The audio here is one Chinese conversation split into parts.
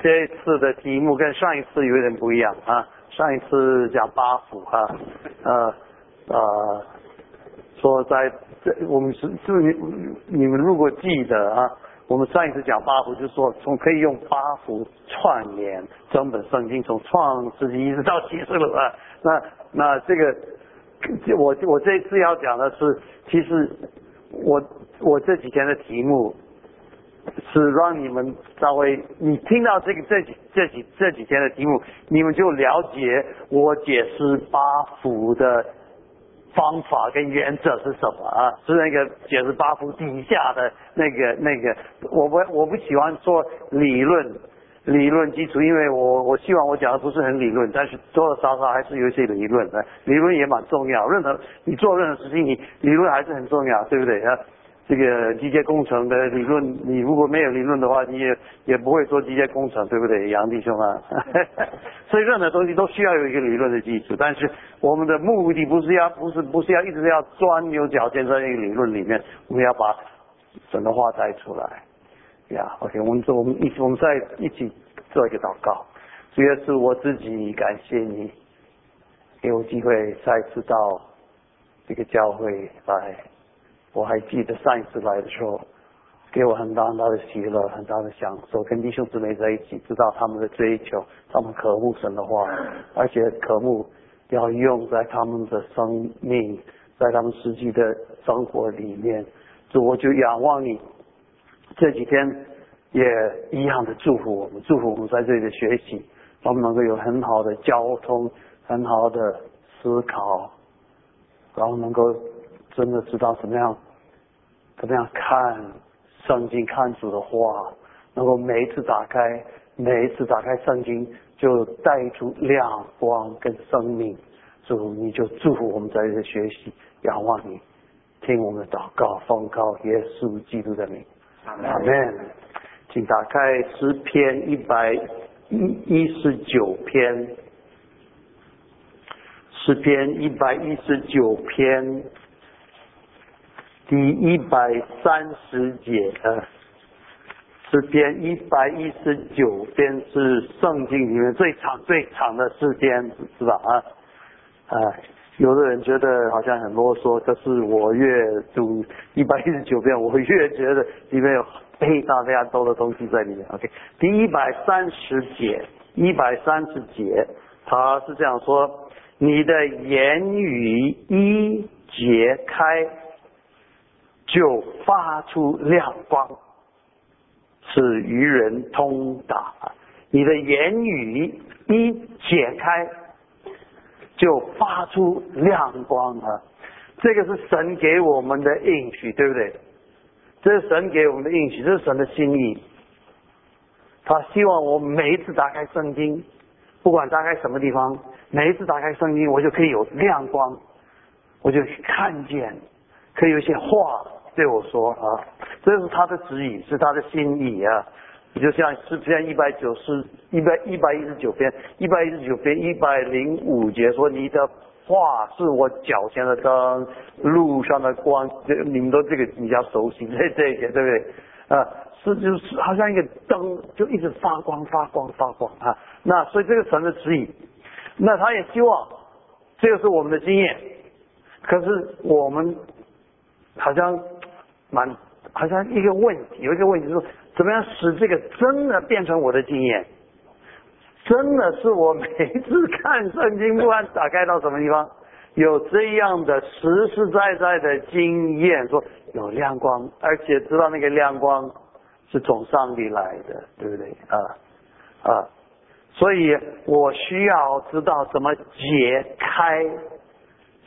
这一次的题目跟上一次有点不一样啊，上一次讲八福哈，呃呃，说在这我们是是你你们如果记得啊，我们上一次讲八福，就是说从可以用八福串联整本圣经，从创世纪一直到启示录啊，那那这个我我这次要讲的是，其实我我这几天的题目。是让你们稍微，你听到这个这几这几这几天的题目，你们就了解我解释八福的方法跟原则是什么啊？是那个解释八福底下的那个那个，我不我不喜欢说理论理论基础，因为我我希望我讲的不是很理论，但是多多少少还是有一些理论的，理论也蛮重要。任何你做任何事情，你理论还是很重要，对不对啊？这个机械工程的理论，你如果没有理论的话，你也也不会做机械工程，对不对，杨弟兄啊？所以任何东西都需要有一个理论的基础。但是我们的目的不是要，不是不是要一直要钻牛角尖在那个理论里面，我们要把整的话带出来。呀，OK，我们做我们一起我们再一起做一个祷告。主要是我自己感谢你，给我机会再次到这个教会来。我还记得上一次来的时候，给我很大很大的喜乐，很大的享受，跟弟兄姊妹在一起，知道他们的追求，他们渴慕神的话，而且渴慕要用在他们的生命，在他们实际的生活里面。我就仰望你，这几天也一样的祝福我们，祝福我们在这里的学习，我们能够有很好的交通，很好的思考，然后能够真的知道怎么样。怎么样看圣经？看主的话，能够每一次打开，每一次打开圣经，就带出亮光跟生命。主，你就祝福我们在这学习，仰望你，听我们的祷告，奉告耶稣基督的名。阿门。请打开诗篇一百一一十九篇，诗篇一百一十九篇。第一百三十节的，诗篇一百一十九篇是圣经里面最长最长的诗篇，是吧啊？啊，有的人觉得好像很啰嗦，可是我越读一百一十九篇，我越觉得里面有非常非常多的东西在里面。OK，第一百三十节，一百三十节，他是这样说：你的言语一解开。就发出亮光，使愚人通达。你的言语一解开，就发出亮光啊！这个是神给我们的应许，对不对？这是神给我们的应许，这是神的心意。他希望我每一次打开圣经，不管打开什么地方，每一次打开圣经，我就可以有亮光，我就看见，可以有一些话。对我说啊，这是他的指引，是他的心意啊。你就像诗篇一百九十、一百一百一十九篇、一百一十九篇一百零五节说：“你的话是我脚前的灯，路上的光。”这你们都这个比较熟悉这这些，对不对？啊，是就是好像一个灯，就一直发光、发光、发光啊。那所以这个神的指引，那他也希望这个是我们的经验，可是我们好像。蛮好像一个问题，有一个问题说，怎么样使这个真的变成我的经验？真的是我每次看圣经，不管打开到什么地方，有这样的实实在在的经验，说有亮光，而且知道那个亮光是从上帝来的，对不对？啊啊，所以我需要知道怎么解开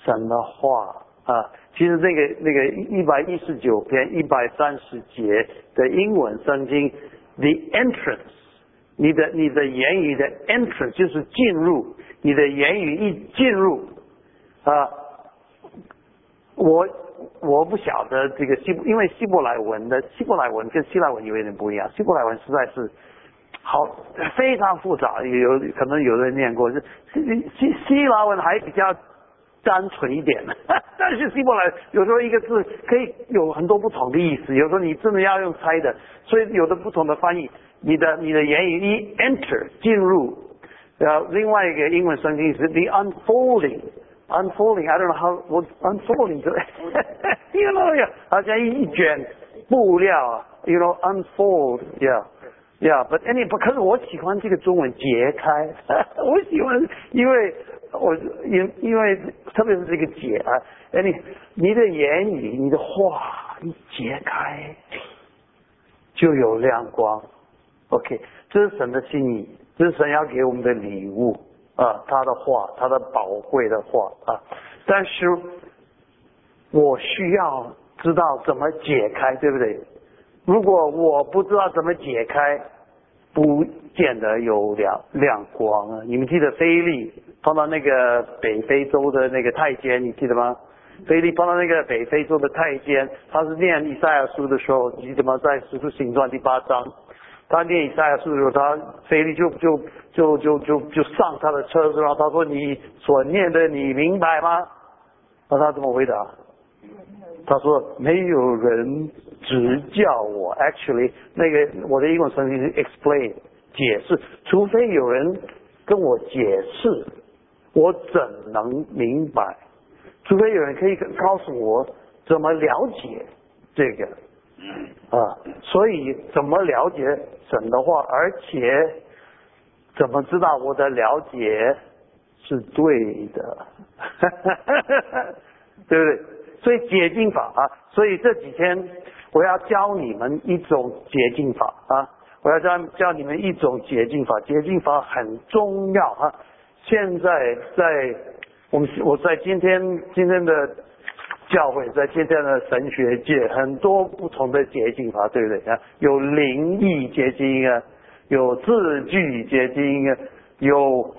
神的话啊。其实这个那个一百一十九篇一百三十节的英文圣经，the entrance，你的你的言语的 entrance 就是进入，你的言语一进入啊，我我不晓得这个希，因为希伯来文的希伯来文跟希腊文有一点不一样，希伯来文实在是好非常复杂，有可能有人念过，是希希希腊文还比较。单纯一点，但是希伯来有时候一个字可以有很多不同的意思，有时候你真的要用猜的，所以有的不同的翻译。你的你的言语一 enter 进入，然后另外一个英文圣经是 the unfolding。unfolding, I don't know how unfolding you know, yeah, 好像一卷布料，you know, unfold, yeah. Yeah, but any 不，可是我喜欢这个中文解开，我喜欢，因为我因因为特别是这个解啊哎你你的言语，你的话，你解开就有亮光。OK，这是神的心意，这是神要给我们的礼物啊，他的话，他的宝贵的话啊，但是我需要知道怎么解开，对不对？如果我不知道怎么解开，不见得有亮亮光啊！你们记得菲利碰到那个北非洲的那个太监，你记得吗？菲利碰到那个北非洲的太监，他是念以赛亚书的时候，你怎么？在使徒行传第八章，他念以赛亚书的时候，他菲利就就就就就就上他的车子，然后他说：“你所念的，你明白吗？”那他怎么回答？他说：“没有人指教我。Actually，那个我的英文圣经是 explain 解释，除非有人跟我解释，我怎能明白？除非有人可以告诉我怎么了解这个啊。所以怎么了解神的话，而且怎么知道我的了解是对的？对不对？”所以解禁法啊，所以这几天我要教你们一种解禁法啊，我要教教你们一种解禁法，解禁法很重要啊。现在在我们我在今天今天的教会，在今天的神学界，很多不同的结晶法，对不对啊？有灵异结晶啊，有字句结晶啊，有。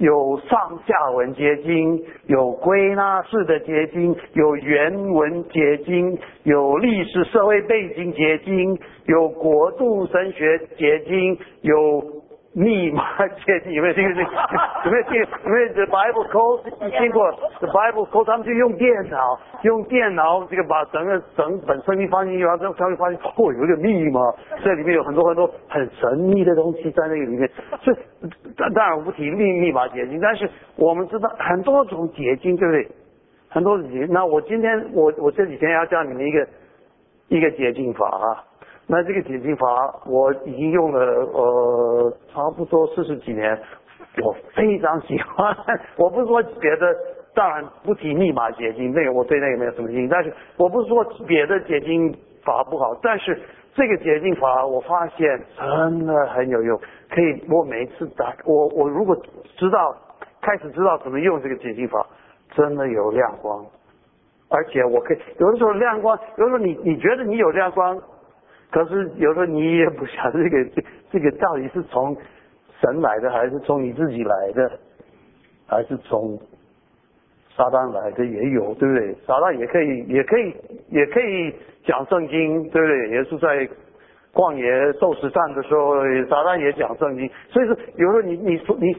有上下文结晶，有归纳式的结晶，有原文结晶，有历史社会背景结晶，有国度神学结晶，有。密码接近有没有听过？有没有听？有没有 The Bible Code 听过？The Bible Code 他们就用电脑，用电脑这个把整个整本圣经放进去，然后他会发现哦，有一个密码，这里面有很多很多很神秘的东西在那个里面。所以当当然我不提密密码结晶，但是我们知道很多种结晶，对不对？很多结。那我今天我我这几天要教你们一个一个解禁法啊。那这个解禁法我已经用了呃差不多四十几年，我非常喜欢。我不是说别的，当然不提密码解禁，那个我对那个没有什么兴趣。但是我不是说别的解禁法不好，但是这个解禁法我发现真的很有用。可以，我每次打我我如果知道开始知道怎么用这个解禁法，真的有亮光。而且我可以有的时候亮光，有的时候你你觉得你有亮光。可是有时候你也不晓得这个 这个到底是从神来的，还是从你自己来的，还是从撒旦来的也有，对不对？撒旦也可以，也可以，也可以讲圣经，对不对？也是在旷野受死战的时候，撒旦也讲圣经。所以说，有时候你你所你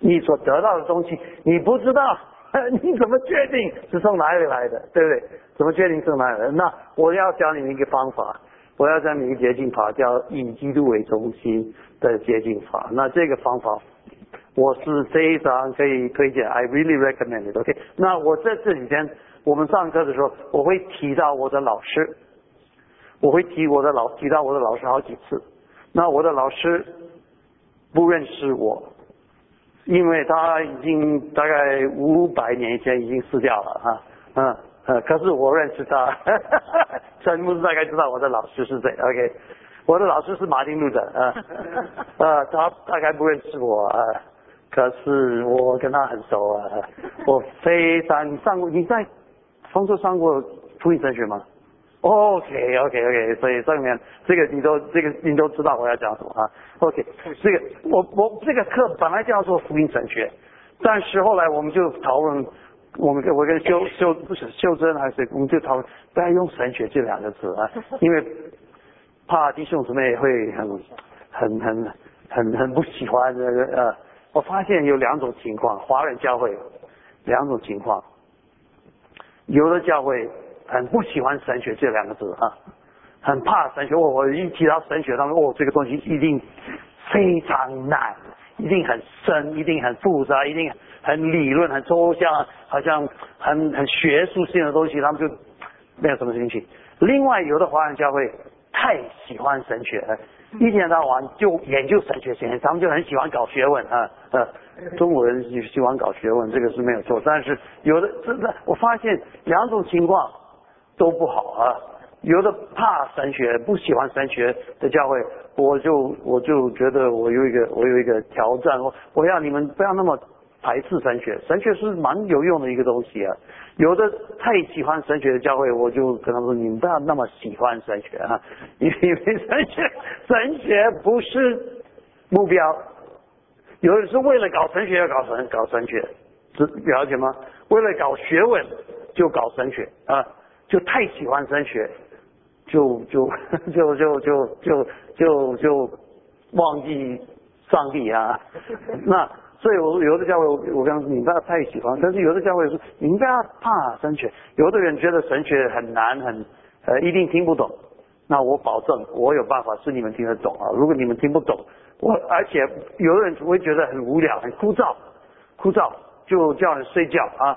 你所得到的东西，你不知道，你怎么确定是从哪里来的，对不对？怎么确定是从哪里来的？那我要教你们一个方法。我要讲一个捷径法，叫以基督为中心的捷径法。那这个方法我是非常可以推荐，I really recommend it. OK，那我在这几天我们上课的时候，我会提到我的老师，我会提我的老提到我的老师好几次。那我的老师不认识我，因为他已经大概五百年前已经死掉了哈，嗯。呃，可是我认识他，陈牧师大概知道我的老师是谁。OK，我的老师是马丁路德啊，呃，他大概不认识我啊，可是我跟他很熟啊，我非常你上过你在丰州上过福音神学吗？OK OK OK，所以上面这个你都这个你都知道我要讲什么啊？OK，这个我我这个课本来叫做福音神学，但是后来我们就讨论。我们跟我跟秀秀不是秀珍还是我们就讨论不要用神学这两个字啊，因为怕弟兄姊妹会很很很很很不喜欢这个呃，我发现有两种情况，华人教会两种情况，有的教会很不喜欢神学这两个字啊，很怕神学。我我一提到神学，他们哦，这个东西一定非常难，一定很深，一定很复杂，一定很理论、很抽象，好像很很学术性的东西，他们就没有什么兴趣。另外，有的华人教会太喜欢神学了，一天到晚就研究神学，他们就很喜欢搞学问啊，呃，中国人喜喜欢搞学问，这个是没有错。但是有的真的，我发现两种情况都不好啊。有的怕神学，不喜欢神学的教会，我就我就觉得我有一个我有一个挑战，我我要你们不要那么排斥神学，神学是蛮有用的一个东西啊。有的太喜欢神学的教会，我就跟他说，你们不要那么喜欢神学啊，因为神学神学不是目标。有的是为了搞神学要搞神搞神学，知了解吗？为了搞学问就搞神学啊，就太喜欢神学，就就就就就就就就忘记上帝啊，那。所以，我有的教会，我刚你不要太喜欢，但是有的教会说，你不要怕神学。有的人觉得神学很难，很呃，一定听不懂。那我保证，我有办法使你们听得懂啊。如果你们听不懂，我而且有的人会觉得很无聊、很枯燥，枯燥就叫你睡觉啊。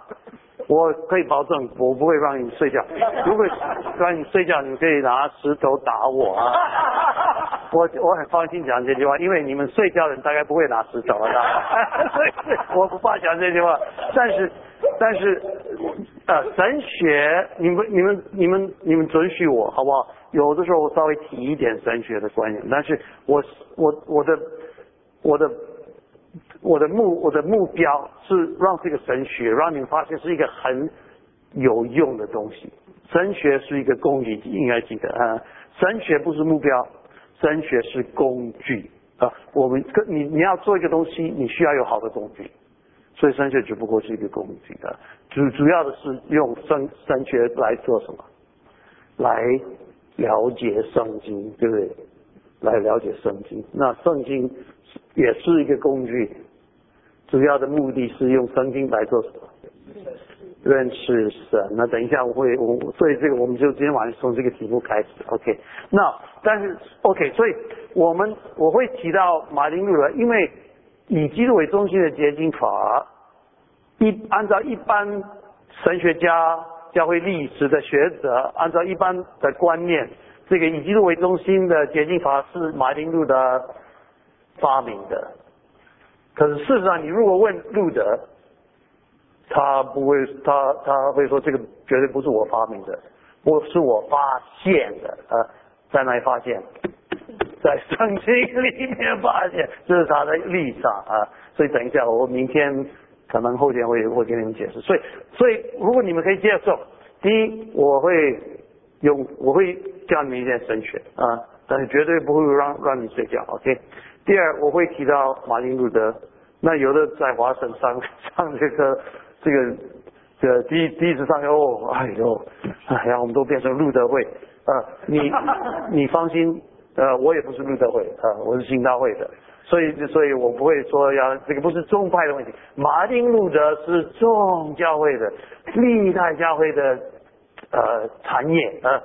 我可以保证，我不会让你睡觉。如果让你睡觉，你可以拿石头打我啊！我我很放心讲这句话，因为你们睡觉的人大概不会拿石头啊，所 以我不怕讲这句话。但是但是呃，神学，你们你们你们你们准许我好不好？有的时候我稍微提一点神学的观念，但是我我我的我的。我的我的目我的目标是让这个神学让你们发现是一个很有用的东西。神学是一个工具，应该记得啊。神学不是目标，神学是工具啊。我们跟你你要做一个东西，你需要有好的工具，所以神学只不过是一个工具啊。主主要的是用神神学来做什么？来了解圣经，对不对？来了解圣经，那圣经也是一个工具。主要的目的是用圣经来做什么？认识神。那等一下我会我所以这个我们就今天晚上从这个题目开始，OK？那但是 OK，所以我们我会提到马丁路德，因为以基督为中心的结晶法，一按照一般神学家、教会历史的学者，按照一般的观念，这个以基督为中心的结晶法是马丁路德发明的。可是事实上，你如果问路德，他不会，他他会说这个绝对不是我发明的，不是我发现的啊，在哪里发现？在圣经里面发现，这是他的立场啊。所以等一下，我明天可能后天会会给你们解释。所以所以如果你们可以接受，第一我会用我会教你们一件神学啊，但是绝对不会让让你睡觉，OK。第二，我会提到马丁路德。那有的在华省上上这个这个这第一第一次上哦，哎呦，哎呀，我们都变成路德会啊！你你放心，呃，我也不是路德会啊，我是新大会的，所以所以我不会说要这个不是宗派的问题。马丁路德是众教会的历代教会的呃产业啊。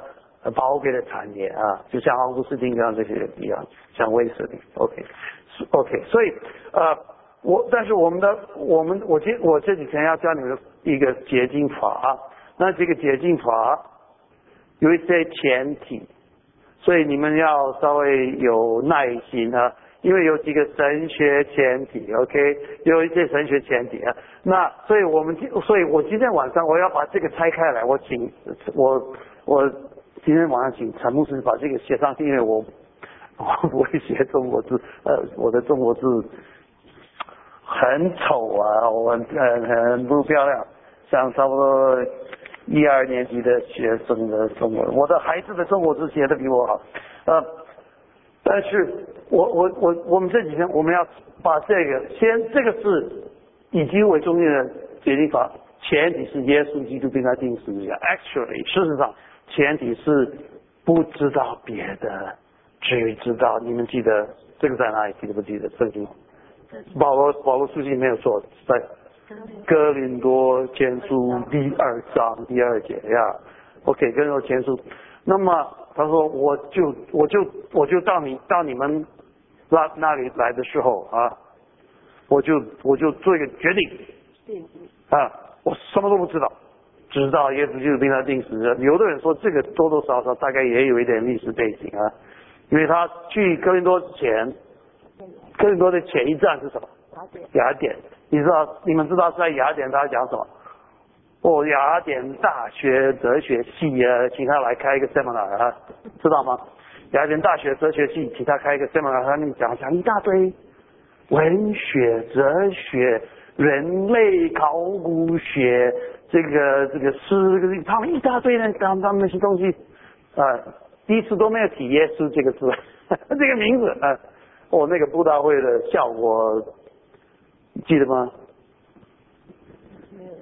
宝贵的产业啊，就像奥古斯丁这样这些人一样，像威斯汀，OK，OK，所以呃，我但是我们的我们我今我这几天要教你们一个捷径法，那这个捷径法有一些前提，所以你们要稍微有耐心啊，因为有几个神学前提，OK，有一些神学前提啊，那所以我们今所以我今天晚上我要把这个拆开来，我请我我。今天晚上请陈牧师把这个写上去，因为我 我不会写中国字，呃，我的中国字很丑啊，我很很不漂亮，像差不多一二年级的学生的中文，我的孩子的中国字写的比我好，呃，但是我我我我们这几天我们要把这个先，这个是以经为中心的决定法，前提是耶稣基督被他定死架，actually 事实上。前提是不知道别的，只有知道。你们记得这个在哪里？记得不记得？圣经保罗保罗书信没有错，在哥林多前书第二章第二节呀。OK，哥林多前书。那么他说我就我就我就到你到你们那那里来的时候啊，我就我就做一个决定，啊，我什么都不知道，只知道耶稣就是被他定死。有的人说这个多多少少大概也有一点历史背景啊，因为他去哥林多之前，哥林多的前一站是什么？雅典。你知道你们知道在雅典他讲什么？哦，雅典大学哲学系啊，请他来开一个 seminar 啊，知道吗？雅典大学哲学系请他开一个 seminar，他们讲讲一大堆文学、哲学、人类考古学，这个这个诗，他们一大堆人，他们他们那些东西啊，第一次都没有提耶稣这个字，这个名字啊，哦，那个布道会的效果记得吗？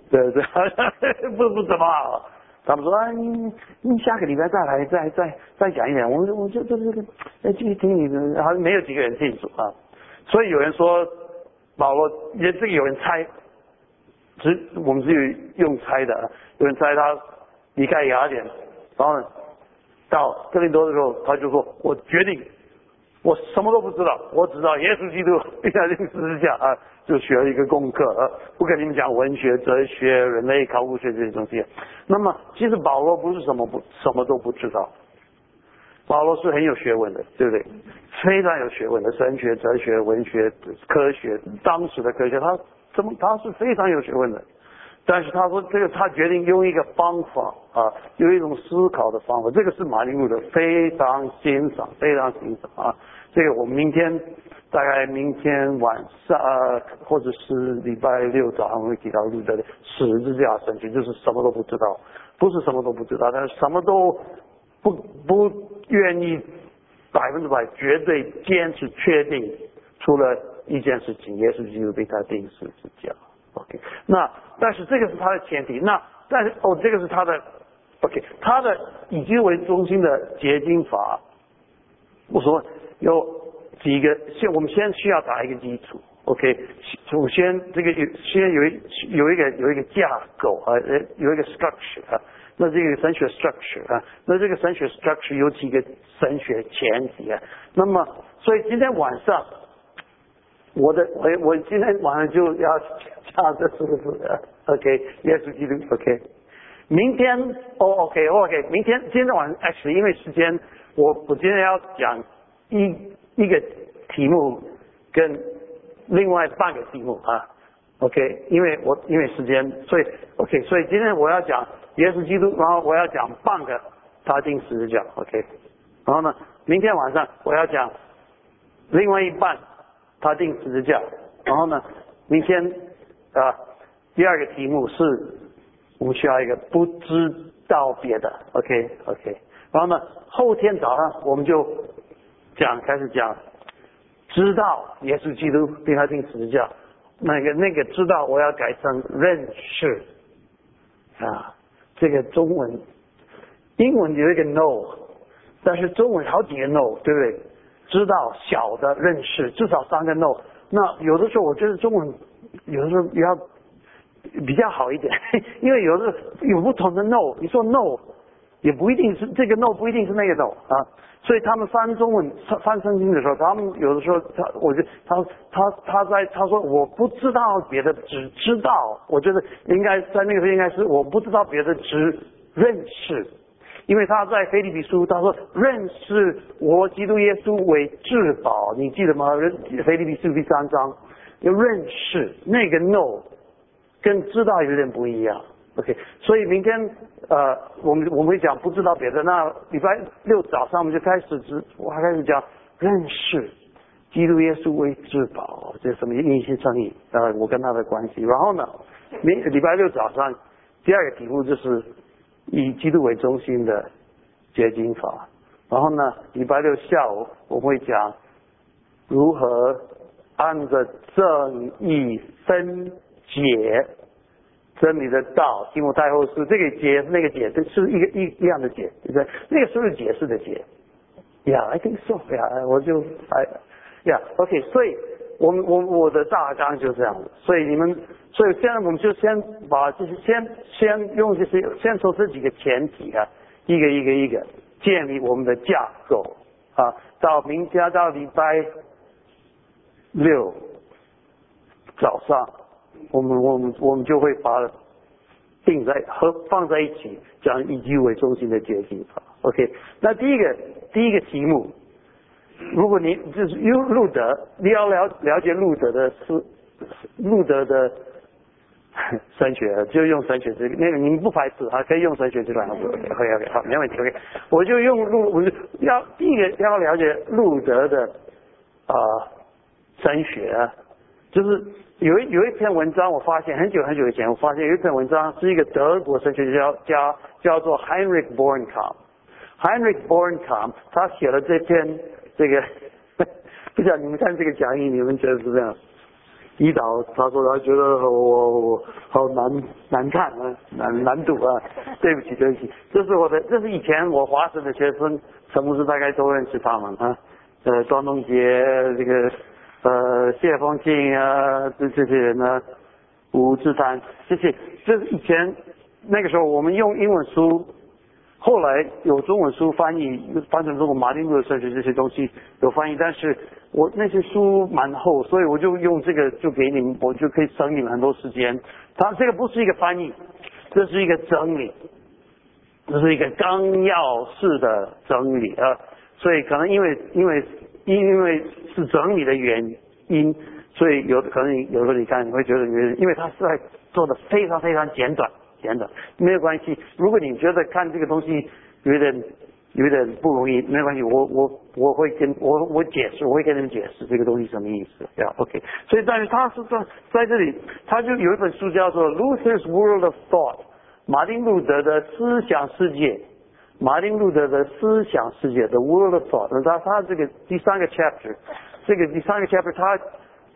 对对，不不怎么好。他们说啊，你你下个礼拜再来，再再再讲一点。我们我就就这个，哎，继续听你的，好像没有几个人记住啊。所以有人说保罗，也这个有人猜，只我们是用猜的。有人猜他离开雅典，然后到哥林多的时候，他就说我决定，我什么都不知道，我只知道耶稣基督立在这个十字架啊。就学了一个功课，啊，不跟你们讲文学、哲学、人类考古学这些东西。那么，其实保罗不是什么不什么都不知道，保罗是很有学问的，对不对？非常有学问的，神学、哲学、文学、科学，当时的科学，他怎么他是非常有学问的。但是他说这个，他决定用一个方法啊，用一种思考的方法，这个是马丁路德非常欣赏，非常欣赏啊。这个我们明天。大概明天晚上，或者是礼拜六早上会提到路德的十字架神学，就是什么都不知道，不是什么都不知道，但是什么都不不愿意百分之百绝对坚持确定，除了一件事情，耶稣基督被他定十字架。OK，那但是这个是他的前提，那但是哦，这个是他的 OK，他的以基督为中心的结晶法，我说有。几个先，我们先需要打一个基础，OK。首先，这个有先有一有一个有一个架构啊，呃，有一个 structure 啊。那这个神学 structure 啊，那这个神学 structure 有几个神学前提啊。那么，所以今天晚上，我的我我今天晚上就要讲这四个字，OK。耶稣基督，OK。明天，哦，OK，OK。明天今天晚上其实因为时间，我我今天要讲一。一个题目跟另外半个题目啊，OK，因为我因为时间，所以 OK，所以今天我要讲耶稣基督，然后我要讲半个他定十字架，OK，然后呢，明天晚上我要讲另外一半他定十字架，然后呢，明天啊第二个题目是我们需要一个不知道别的，OK，OK，然后呢，后天早上我们就。讲开始讲，知道耶稣基督对他定十字架，那个那个知道我要改成认识啊，这个中文英文有一个 know，但是中文好几个 no，对不对？知道小的认识至少三个 no，那有的时候我觉得中文有的时候要比较好一点，因为有的有不同的 no，你说 no 也不一定是这个 no 不一定是那个 no 啊。所以他们翻中文、翻翻圣经的时候，他们有的时候，他我觉得他他他在他说我不知道别的，只知道，我觉得应该在那个时候应该是我不知道别的，只认识，因为他在腓立比书他说认识我基督耶稣为至宝，你记得吗？腓立比书第三章要认识那个 no，跟知道有点不一样。OK，所以明天呃，我们我们会讲不知道别的。那礼拜六早上我们就开始知，我还开始讲认识基督耶稣为至宝，这什么印心正义呃，我跟他的关系。然后呢，明礼拜六早上第二个题目就是以基督为中心的结晶法。然后呢，礼拜六下午我会讲如何按着正义分解。真理的道，提摩太后是这个解，那个解，这是一个一一样的解，对不对？那个是不是解释的解？Yeah, I think so. Yeah，我就哎，Yeah，OK。所以，我们我我的大纲就是这样子。所以你们，所以现在我们就先把这些，先先用这些，先从这几个前提啊，一个一个一个建立我们的架构啊。到明天到礼拜六早上，我们我们我们就会把并在和放在一起讲以居为中心的决定法。OK，那第一个第一个题目，如果你就是用路德，你要了了解路德的思路德的。神学就用神学这个，那个你们不排斥啊，可以用神学这个，OK OK 好，没问题 OK，我就用路，我就要第一个要了解路德的啊神学，就是有一有一篇文章，我发现很久很久以前，我发现有一篇文章是一个德国神学家叫叫做 Heinrich Bornkamp，Heinrich Bornkamm 他写了这篇这个，不晓得你们看这个讲义，你们觉得是这样？一导他说他觉得我我好难难看啊难难读啊，对不起对不起，这是我的这是以前我华师的学生，陈牧师大概都认识他们啊，呃庄东杰这个呃谢风庆啊这这些人呢，吴志丹这些，这是以前那个时候我们用英文书。后来有中文书翻译，翻成中国马丁路德神学这些东西有翻译，但是我那些书蛮厚，所以我就用这个就给你们，我就可以省你们很多时间。它这个不是一个翻译，这是一个整理，这是一个纲要式的整理啊。所以可能因为因为因为是整理的原因，所以有可能有时候你看你会觉得，因为它是在做的非常非常简短。简短没有关系。如果你觉得看这个东西有点有点不容易，没有关系。我我我会跟我我解释，我会跟你们解释这个东西什么意思。对吧 OK。所以，但是他是在在这里，他就有一本书叫做《Luther's World of Thought》，马丁路德的思想世界。马丁路德的思想世界的 World of Thought。那他他这个第三个 chapter，这个第三个 chapter，他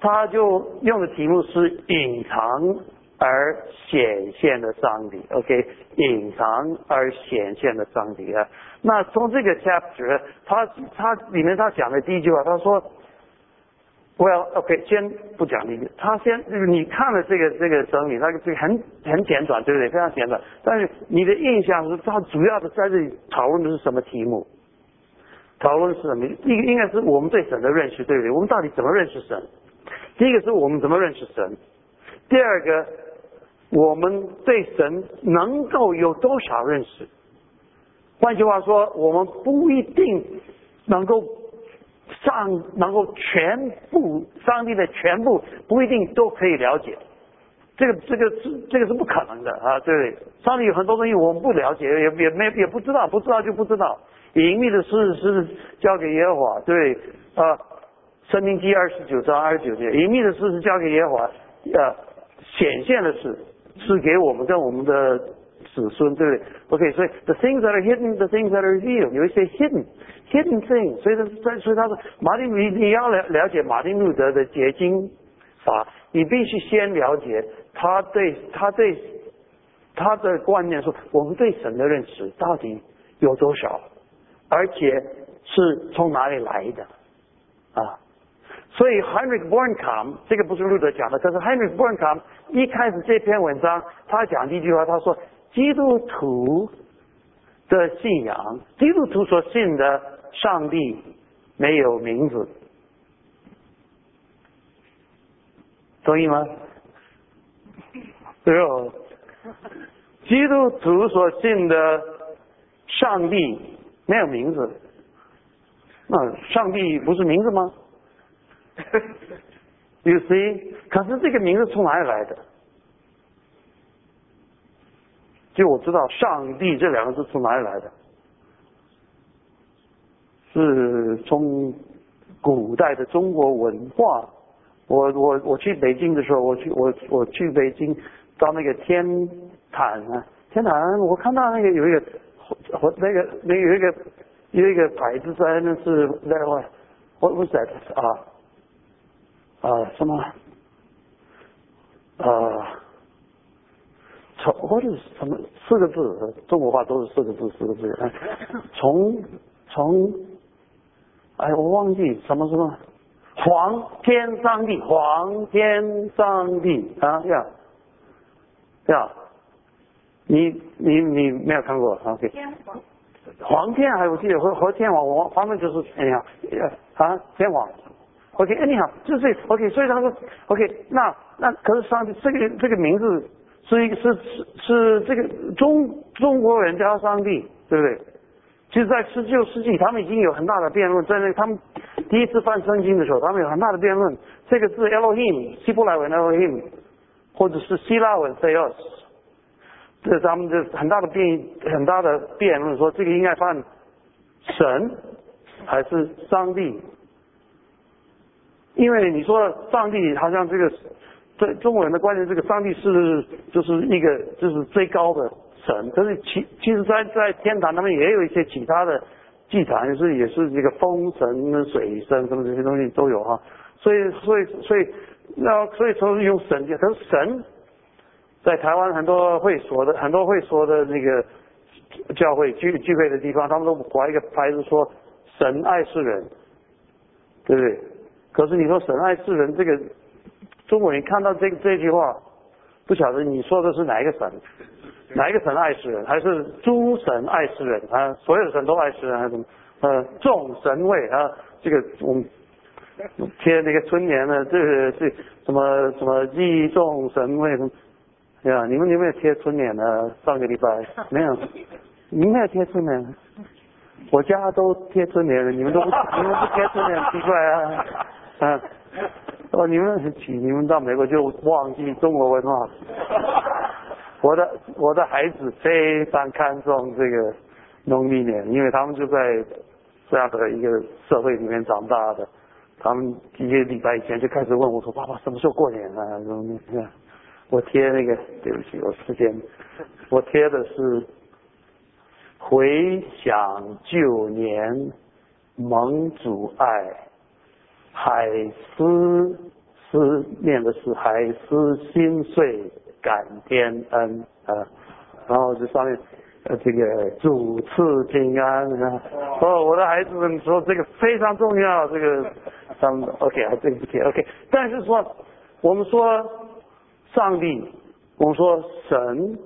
他就用的题目是隐藏。而显现的上帝，OK，隐藏而显现的上帝啊。那从这个 chapter，他他里面他讲的第一句话，他说，Well，OK，先不讲这个，他先就是你看了这个这个整理，那个这个很很简短，对不对？非常简短。但是你的印象是，他主要的在这里讨论的是什么题目？讨论是什么？应应该是我们对神的认识，对不对？我们到底怎么认识神？第一个是我们怎么认识神？第二个。我们对神能够有多少认识？换句话说，我们不一定能够上，能够全部上帝的全部不一定都可以了解。这个这个是这个是不可能的啊！对，上帝有很多东西我们不了解，也也没也不知道，不知道就不知道。隐秘的事是交给耶和华，对啊，《生命记》二十九章二十九节，隐秘的事是交给耶和华，呃，显现的事。是给我们跟我们的子孙，对不对？OK，所以 the things that are hidden，the things that are revealed，有一些 hidden，hidden thing。所以他，所以他说，马丁，你你要了了解马丁路德的结晶法，你必须先了解他对他对他的观念，说我们对神的认识到底有多少，而且是从哪里来的啊？所以 Henrik Bornkamm 这个不是路德讲的，但是 Henrik Bornkamm 一开始这篇文章，他讲第一句话，他说基督徒的信仰，基督徒所信的上帝没有名字，同意吗？对哦，基督徒所信的上帝没有名字，那上帝不是名字吗？You see，可是这个名字从哪里来的？就我知道“上帝”这两个字从哪里来的，是从古代的中国文化。我我我去北京的时候，我去我我去北京到那个天坛啊，天坛，我看到那个有一个我那个那有一个有一个牌子在那是那个 What was that 啊？啊，什么？啊，从或者是什么四个字？中国话都是四个字，四个字。从从，哎，我忘记什么什么，皇天上帝，皇天上帝啊呀呀，你你你没有看过？OK。天皇。黄天还我记得和和天王，王他们就是哎呀啊天王，OK 哎你好，就是 OK，所以他说 OK，那那可是上帝这个这个名字是一个是是是这个中中国人叫上帝，对不对？其实，在十九世纪，他们已经有很大的辩论，在那他们第一次翻圣经的时候，他们有很大的辩论。这个字 Elohim，希伯来文 Elohim，或者是希腊文 Theos，这他们的很大的辩很大的辩论，说这个应该翻神还是上帝？因为你说上帝好像这个对中国人的观念，这个上帝是就是一个就是最高的。神，可是其其实，在在天堂，他们也有一些其他的祭坛，是也是这个风神、水神什么这些东西都有哈。所以，所以，所以，那所以说用神，可是神在台湾很多会所的很多会所的那个教会聚聚会的地方，他们都挂一个牌子说神爱世人，对不对？可是你说神爱世人，这个中国人看到这这句话，不晓得你说的是哪一个神？哪一个神爱世人？还是诸神爱世人啊？所有的神都爱世人，还是什么？呃，众神位啊？这个我们贴那个春联呢？这个是什么什么一众神位？什么呀，你们有没有贴春联呢？上个礼拜 没有，你没有贴春联？我家都贴春联了，你们都不，你们不贴春联，奇怪啊！啊，哦，你们奇，你们到美国就忘记中国文化。我 的我的孩子非常看重这个农历年，因为他们就在这样的一个社会里面长大的。他们一个礼拜以前就开始问我说：“爸爸什么时候过年啊？”我贴那个，对不起，我时间，我贴的是回想旧年，蒙主爱，海思思念的是海思心碎。感天恩啊，然后这上面呃这个主赐平安啊，哦我的孩子们说这个非常重要，这个他们 OK 啊对不起 OK，但是说我们说上帝，我们说神，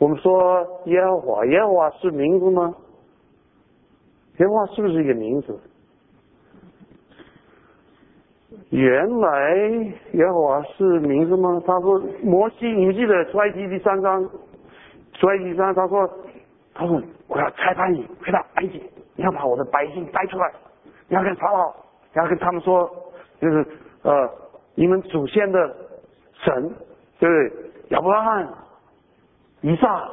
我们说耶和华，耶和华是名字吗？耶和华是不是一个名字？原来耶和华是名字吗？他说摩西，你们记得出埃及第三章，出埃及三他说，他说我要裁判你回到埃及，你要把我的百姓带出来，你要跟法老，你要跟他们说，就是呃你们祖先的神，对不对？亚伯拉罕、以撒、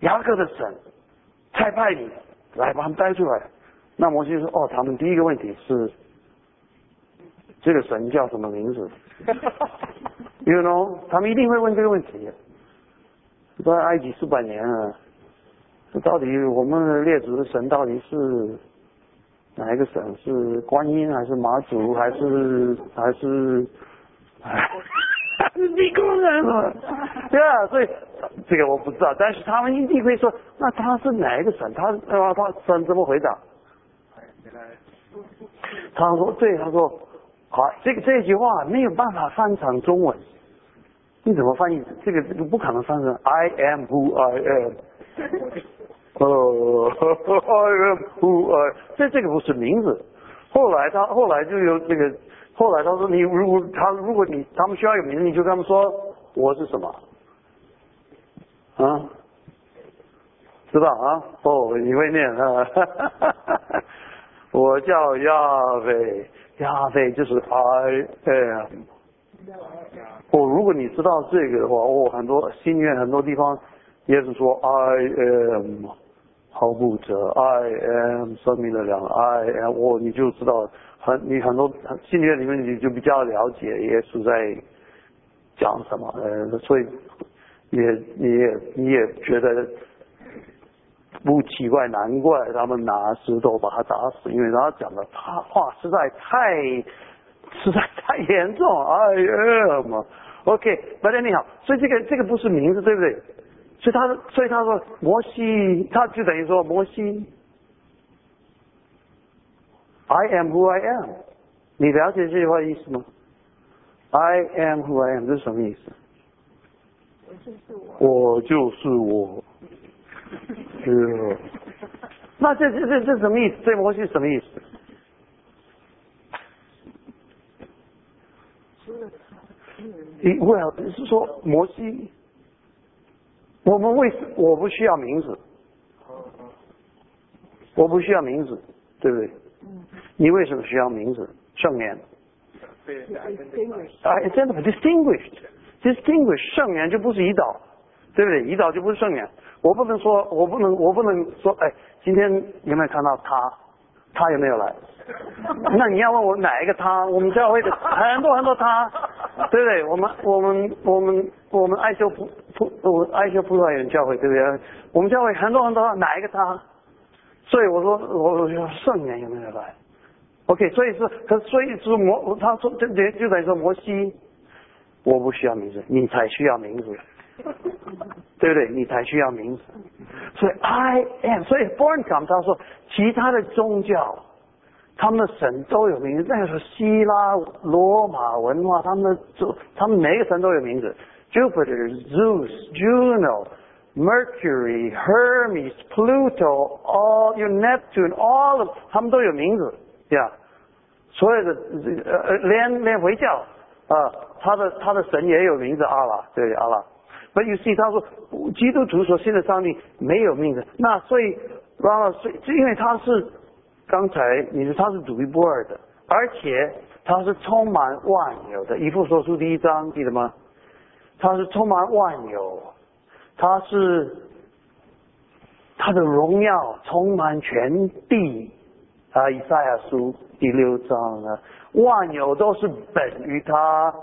雅各的神，裁判你来把他们带出来。那摩西说哦，他们第一个问题是。这个神叫什么名字？You know，他们一定会问这个问题。在埃及数百年了，这到底我们列祖的神到底是哪一个神？是观音还是妈祖还是还是？你工人啊？对啊，所以这个我不知道，但是他们一定会说，那他是哪一个神？他啊，他神怎么回答？他说对，他说。好，这个这句话没有办法翻成中文，你怎么翻译？这个这个不可能翻成 I am who I am。哦，I am who I，这这个不是名字。后来他后来就有这个，后来他说你如果他如果你他们需要有名字，你就跟他们说我是什么啊？知道啊？哦，你会念啊？我叫亚伟。加菲就是 I am。哦，如果你知道这个的话，哦，很多心愿很多地方也是说 I am 毫不者，I am 生命的量，I am 哦，你就知道很你很多心愿里面你就比较了解耶稣在讲什么，呃，所以也你也你也觉得。不奇怪，难怪他们拿石头把他打死，因为他讲的他话实在太实在太严重。哎呀嘛，OK，白天你好，所以这个这个不是名字，对不对？所以他所以他说摩西，他就等于说摩西，I am who I am，你了解这句话意思吗？I am who I am 这是什么意思？我就是我。我就是我。那这这这这什么意思？这摩西什么意思？你为你是说摩西？我们为我不需要名字，我不需要名字，对不对？你为什么需要名字？圣言。哎，真的，distinguished，distinguished，圣言就不是胰岛，对不对？胰岛就不是圣言。我不能说，我不能，我不能说，哎，今天有没有看到他？他有没有来？那你要问我哪一个他？我们教会的很多很多他，对不对？我们我们我们我们爱修普普我爱修普萄园教会，对不对？我们教会很多很多哪一个他？所以我说我说圣人有没有来？OK，所以是可所以是摩他说就就等于说摩西，我不需要名字，你才需要名字。对不对？你才需要名字。所以 I am，所以 Born come 他说，其他的宗教，他们的神都有名字。那个时候希腊罗马文化，他们的他们每个神都有名字：Jupiter、Zeus、Juno、Mercury、Hermes、Pluto、All your Neptune，all of 他们都有名字，呀。所有的呃连连回教啊，他的他的神也有名字，阿拉对阿拉。But you see，他说基督徒所信的上帝没有命的，那所以，然后所以因为他是刚才你说他是独一无二的，而且他是充满万有的。以父所书第一章记得吗？他是充满万有，他是他的荣耀充满全地啊！以赛亚书第六章啊，万有都是本于他，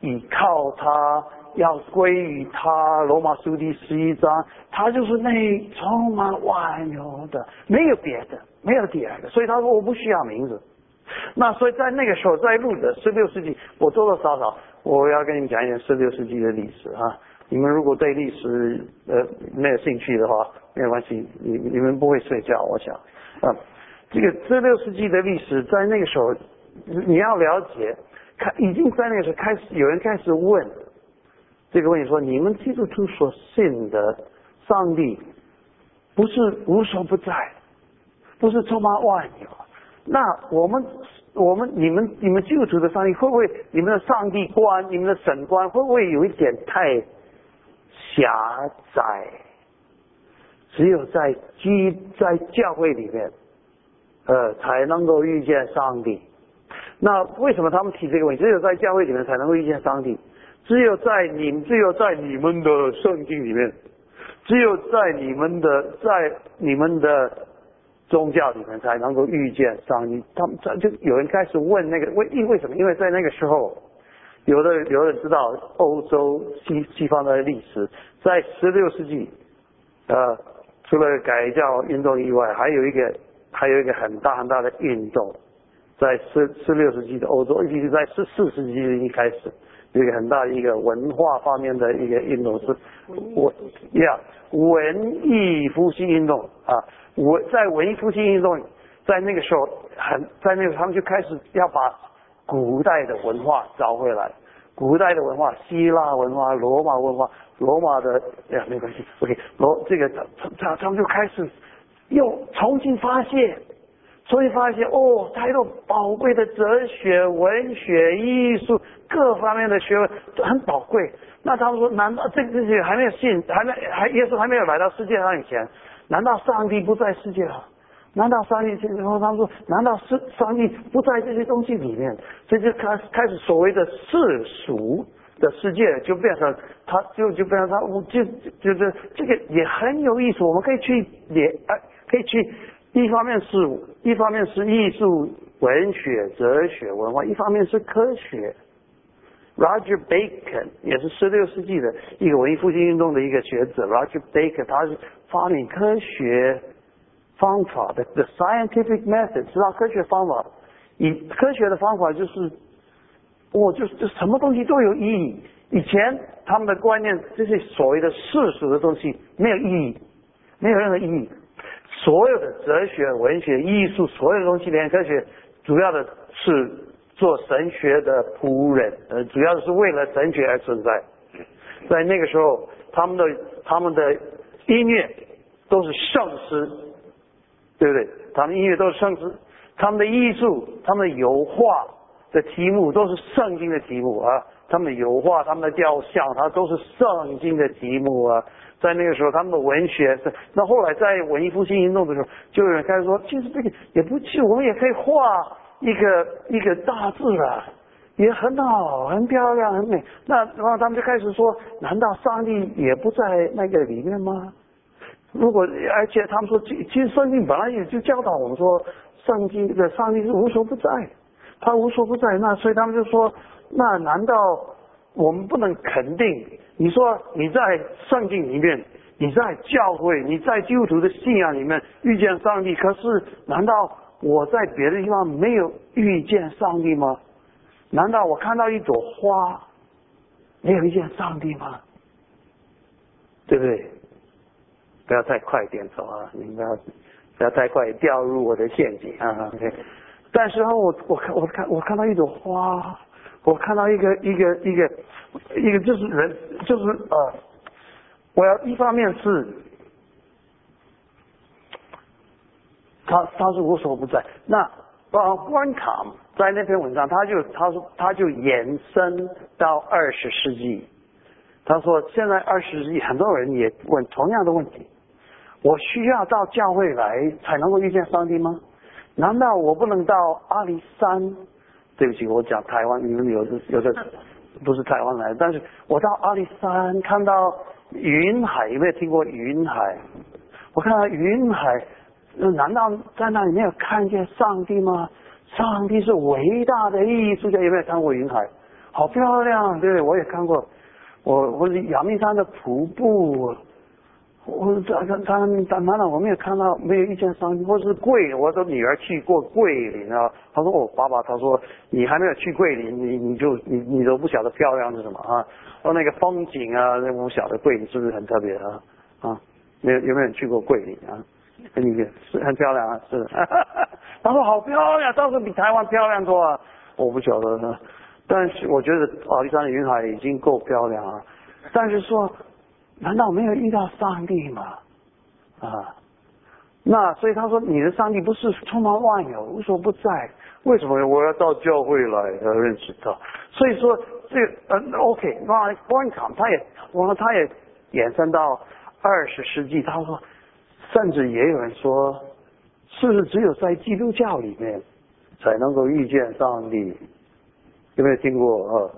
依靠他。要归于他，罗马书第十一章，他就是那充满万有的，没有别的，没有第二个，所以他说我不需要名字。那所以在那个时候，在路的十六世纪，我多多少少我要跟你们讲一点十六世纪的历史啊。你们如果对历史呃没有兴趣的话，没有关系，你你们不会睡觉，我想啊，这个十六世纪的历史在那个时候你要了解，开已经在那个时候开始有人开始问。这个问题说：你们基督徒所信的上帝，不是无所不在，不是充满万有。那我们、我们、你们、你们基督徒的上帝，会不会你们的上帝观、你们的神观，会不会有一点太狭窄？只有在基在教会里面，呃，才能够遇见上帝。那为什么他们提这个问题？只有在教会里面才能够遇见上帝。只有在你，只有在你们的圣经里面，只有在你们的在你们的宗教里面才能够遇见上帝。他们就有人开始问那个为因为什么？因为在那个时候，有的有人知道欧洲西西方的历史，在十六世纪，呃，除了改教运动以外，还有一个还有一个很大很大的运动，在十十六世纪的欧洲，尤其是在十四世纪一开始。一个很大的一个文化方面的一个运动是文呀文艺复兴运动啊文在文艺复兴运动在那个时候很在那个他们就开始要把古代的文化找回来，古代的文化希腊文化罗马文化罗马的呀没关系 OK 罗这个他他他们就开始又重新发现。所以发现哦，太多宝贵的哲学、文学、艺术各方面的学问都很宝贵。那他们说，难道这这些还没有信，还没还耶稣还没有来到世界上以前，难道上帝不在世界上？难道上帝？然后他们说，难道是上帝不在这些东西里面？所以就开开始所谓的世俗的世界就变成，他就就变成他，我就就是这个也很有意思。我们可以去也，哎，可以去。一方面是，一方面是艺术、文学、哲学、文化；一方面是科学。Roger Bacon 也是十六世纪的一个文艺复兴运动的一个学者。Roger Bacon 他是发明科学方法的，the scientific method，知道科学方法。以科学的方法就是，我就是就什么东西都有意义。以前他们的观念，这些所谓的世俗的东西没有意义，没有任何意义。所有的哲学、文学、艺术，所有的东西，连科学，主要的是做神学的仆人，呃，主要是为了神学而存在。在那个时候，他们的他们的音乐都是圣诗，对不对？他们音乐都是圣诗，他们的艺术，他们的油画的题目都是圣经的题目啊。他们的油画，他们的雕像，它都是圣经的题目啊。在那个时候，他们的文学是。那后来在文艺复兴运动的时候，就有人开始说，其实这个也不去，我们也可以画一个一个大字啊，也很好，很漂亮，很美。那然后他们就开始说，难道上帝也不在那个里面吗？如果而且他们说，其其实圣经本来也就教导我们说，圣经的上帝是无所不在，他无所不在。那所以他们就说，那难道我们不能肯定？你说你在圣经里面，你在教会，你在基督徒的信仰里面遇见上帝，可是难道我在别的地方没有遇见上帝吗？难道我看到一朵花没有遇见上帝吗？对不对？不要太快点走啊！你们不要不要太快掉入我的陷阱啊！OK。但是我我看我看我看到一朵花，我看到一个一个一个一个就是人就是呃，我要一方面是，他他是无所不在。那啊，关卡在那篇文章，他就他说他就延伸到二十世纪，他说现在二十世纪很多人也问同样的问题。我需要到教会来才能够遇见上帝吗？难道我不能到阿里山？对不起，我讲台湾，你们有的有的 不是台湾来的，但是我到阿里山看到云海，有没有听过云海？我看到云海，难道在那里没有看见上帝吗？上帝是伟大的艺术家，有没有看过云海？好漂亮，对不对，我也看过。我我是阳明山的瀑布。我他他他他妈的，我没有看到，没有遇见上帝，或是桂，我的女儿去过桂林啊。他说我爸爸，他说你还没有去桂林，你你就你你都不晓得漂亮是什么啊？说那个风景啊，那不晓得桂林是不是很特别啊？啊，没有有没有去过桂林啊？你是很漂亮啊，是。他说好漂亮，倒是比台湾漂亮多啊。我不晓得，但是我觉得阿里山的云海已经够漂亮啊。但是说。难道没有遇到上帝吗？啊，那所以他说你的上帝不是充满万有、无所不在？为什么我要到教会来要认识他？所以说这个嗯，OK，那关卡他也，完了他也延伸到二十世纪。他说，甚至也有人说，是不是只有在基督教里面才能够遇见上帝？有没有听过啊？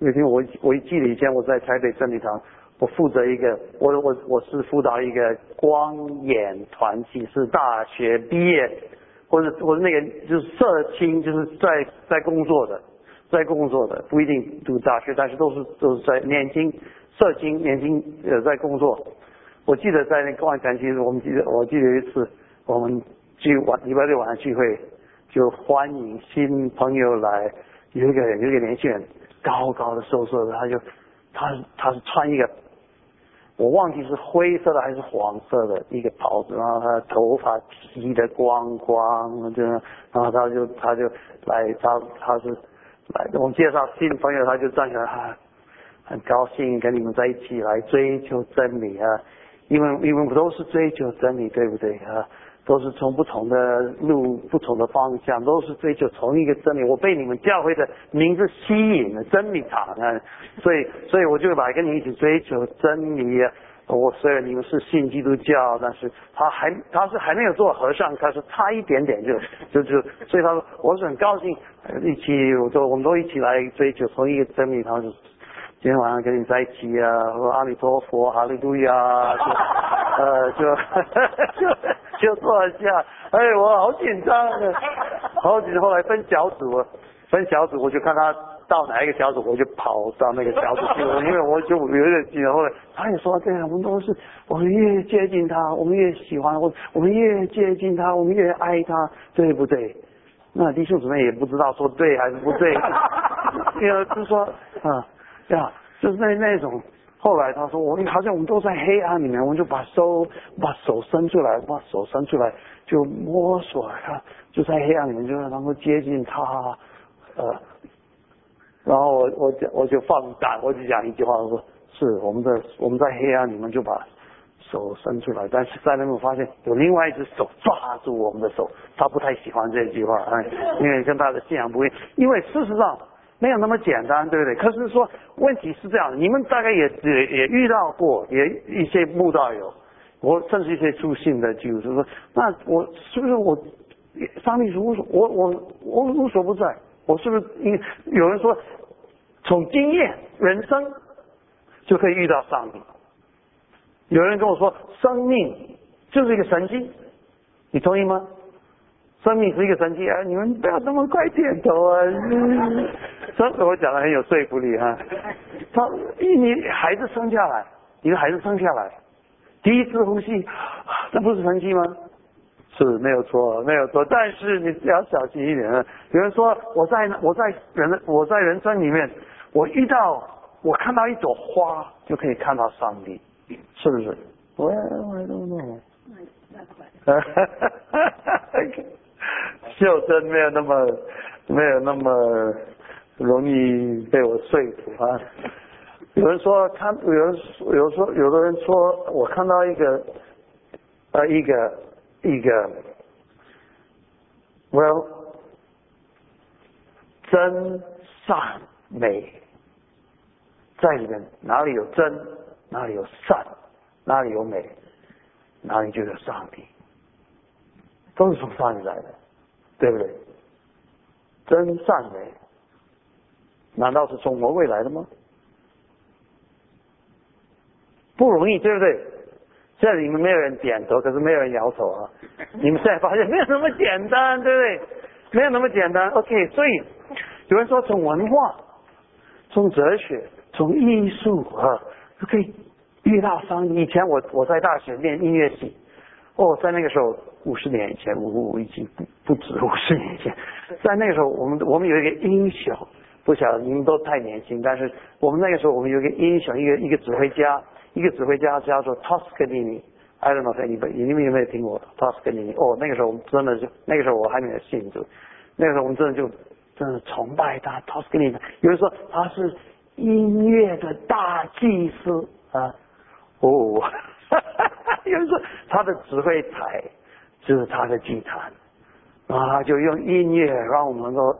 有听我我记得以前我在台北真理堂。我负责一个，我我我是辅导一个光眼团体，是大学毕业，或者或者那个就是社青，就是在在工作的，在工作的不一定读大学，但是都是都是在年轻社青年轻呃在工作。我记得在那光眼团体，我们记得我记得有一次我们聚晚礼拜六晚上聚会，就欢迎新朋友来，有一个有一个年轻人高高的瘦瘦的，他就他他是穿一个。我忘记是灰色的还是黄色的一个袍子，然后他头发披得光光，就然后他就他就来，他他是来我介绍新朋友，他就站起来，很很高兴跟你们在一起来追求真理啊，因为因为我们都是追求真理，对不对啊？都是从不同的路、不同的方向，都是追求同一个真理。我被你们教会的名字吸引了，真理堂啊！所以，所以我就来跟你一起追求真理。我虽然你们是信基督教，但是他还他是还没有做和尚，他是差一点点就就就，所以他说我是很高兴一起，我说我们都一起来追求同一个真理堂。今天晚上跟你在一起啊，阿弥陀佛，哈利路亚，就呃，就 就就坐下，哎，我好紧张啊，好紧。后来分小组，分小组，我就看他到哪一个小组，我就跑到那个小组去了，因为我就有点紧张。后来他也说，对啊，我们都是，我们越接近他，我们越喜欢我，我们越接近他，我们越爱他，对不对？那弟兄姊妹也不知道说对还是不对，因为就说啊。对啊，就是那那种，后来他说我好像我们都在黑暗里面，我们就把手把手伸出来，把手伸出来就摸索看，就在黑暗里面就能够接近他，呃，然后我我我就放胆，我就讲一句话，我说是我们在我们在黑暗里面就把手伸出来，但是在那边发现有另外一只手抓住我们的手，他不太喜欢这句话，因为跟他的信仰不一样。因为事实上没有那么简单，对不对？可是说问题是这样，你们大概也也也遇到过，也一些慕道友，我甚至一些出信的，就是说，那我是不是我上帝是无所我我我无所不在，我是不是你有人说从经验人生就可以遇到上帝？有人跟我说，生命就是一个神迹，你同意吗？生命是一个神奇啊！你们不要那么快点头啊！这我讲的很有说服力哈。他，你孩子生下来，你的孩子生下来，第一次呼吸，那不是神奇吗？是没有错，没有错。但是你要小心一点啊！有人说，我在我在人我在人生里面，我遇到我看到一朵花，就可以看到上帝。是不是？我我都弄。哈哈哈哈哈！秀珍没有那么没有那么容易被我说服啊。有人说他，有人有说有的人说我看到一个呃一个一个，Well，真善美在里面，哪里有真？哪里有善，哪里有美，哪里就有上帝，都是从上帝来的，对不对？真善美，难道是中国未来的吗？不容易，对不对？现在你们没有人点头，可是没有人摇头啊！你们现在发现没有那么简单，对不对？没有那么简单。OK，所以有人说从文化、从哲学、从艺术啊，都可以。遇到上以前我我在大学念音乐系，哦，在那个时候五十年以前，我我已经不不止五十年前，在那个时候我们我们有一个英雄，不晓得你们都太年轻，但是我们那个时候我们有一个英雄，一个一个指挥家，一个指挥家叫做 Toscanini，I don't know 你们你们有没有听过 Toscanini？哦，那个时候我们真的就那个时候我还没有信主，那个时候我们真的就真的崇拜他 Toscanini，有人说他是音乐的大祭司啊。哦，有人说他的指挥台就是他的祭坛啊，就用音乐让我们能够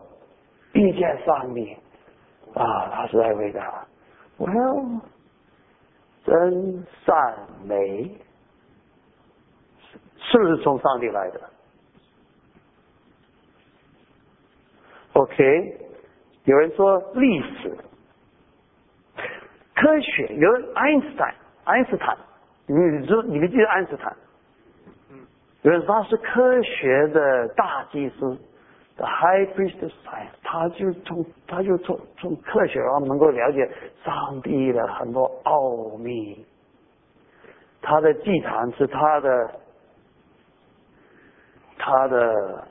遇见上帝啊，他实在伟大。Well，真善美是不是从上帝来的？OK，有人说历史、科学，有人爱因斯坦。爱因斯坦，你知你们记得爱因斯坦？有人说他是科学的大祭司，the high priest of science，他就从他就从从科学上能够了解上帝的很多奥秘。他的祭坛是他的他的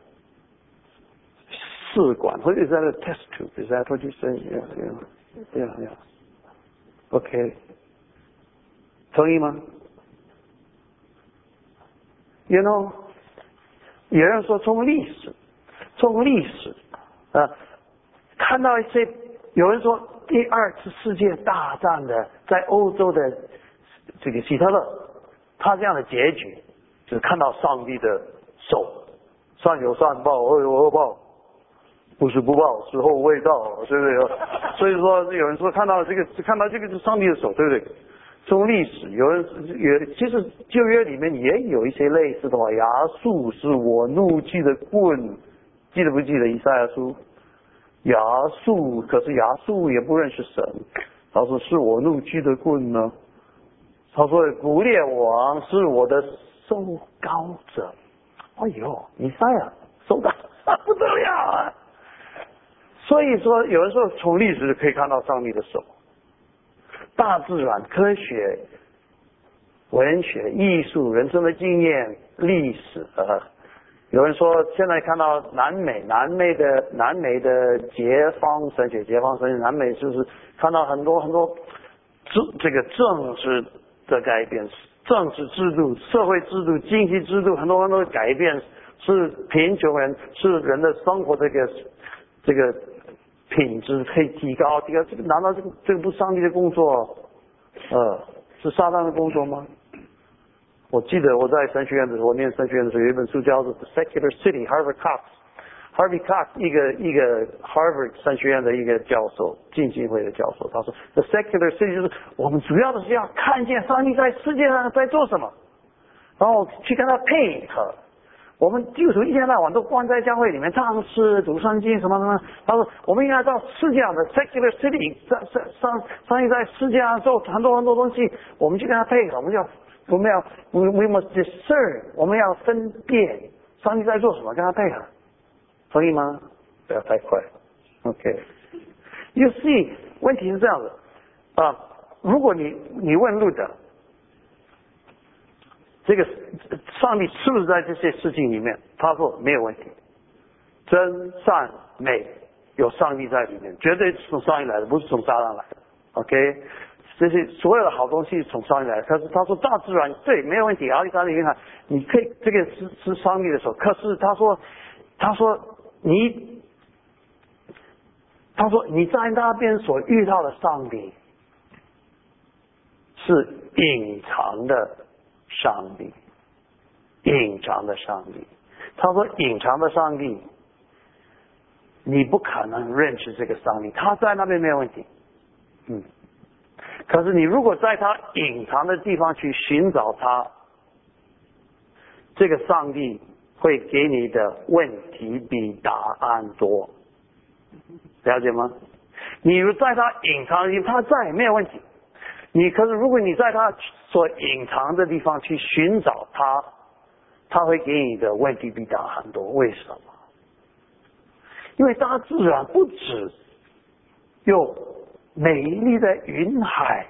试管，或者在 test tube，is that what you say？Yeah，yeah，yeah，OK。同意吗？You know，有人说从历史，从历史啊，看到一些有人说第二次世界大战的在欧洲的这个希特勒，他这样的结局，就看到上帝的手，善有善报，恶有恶报，不是不报，时候未到，对不对？所以说有人说看到这个，看到这个是上帝的手，对不对？从历史，有人也其实旧约里面也有一些类似的话，亚述是我怒气的棍，记得不记得以赛亚书？亚述可是亚述也不认识神，他说是我怒气的棍呢。他说古列王是我的受高者。哎呦，以赛亚受高不得了啊！所以说，有的时候从历史可以看到上帝的手。大自然、科学、文学、艺术、人生的经验、历史啊，有人说现在看到南美、南美的南美的解放神学、解放神学，南美就是看到很多很多政这个政治的改变，政治制度、社会制度、经济制度，很多很多改变，是贫穷人是人的生活这个这个。品质可以提高，提高这个难道这个这个不是上帝的工作？呃，是撒旦的工作吗？我记得我在神学院的时候，我念神学院的时候有一本书叫做《The Secular City》，Harvard Cox。Harvey Cox 一个一个 Harvard 神学院的一个教授，浸信会的教授，他说：“The secular city 就是我们主要的是要看见上帝在世界上在做什么，然后去跟他配合。我们基督徒一天到晚都关在教会里面唱诗、读圣经什么什么。他说我们应该到世界上的 secular city，上上上上帝在世界上做很多很多东西，我们去跟他配合。我们要我们要 we we must discern，我们要分辨上帝在做什么，跟他配合。”同意吗？不要太快。OK。You see，问题是这样的啊，如果你你问路的，这个上帝是不是在这些事情里面？他说没有问题，真善美有上帝在里面，绝对是从上帝来的，不是从撒旦来的。OK，这些所有的好东西从上帝来。可是他说大自然对没有问题，阿里山的银行你可以这个是是上帝的手。可是他说他说。你，他说你在那边所遇到的上帝是隐藏的上帝，隐藏的上帝。他说隐藏的上帝，你不可能认识这个上帝，他在那边没有问题。嗯，可是你如果在他隐藏的地方去寻找他，这个上帝。会给你的问题比答案多，了解吗？你在他隐藏的地方，他在没有问题。你可是如果你在他所隐藏的地方去寻找它，它会给你的问题比答很多。为什么？因为大自然不止有美丽的云海，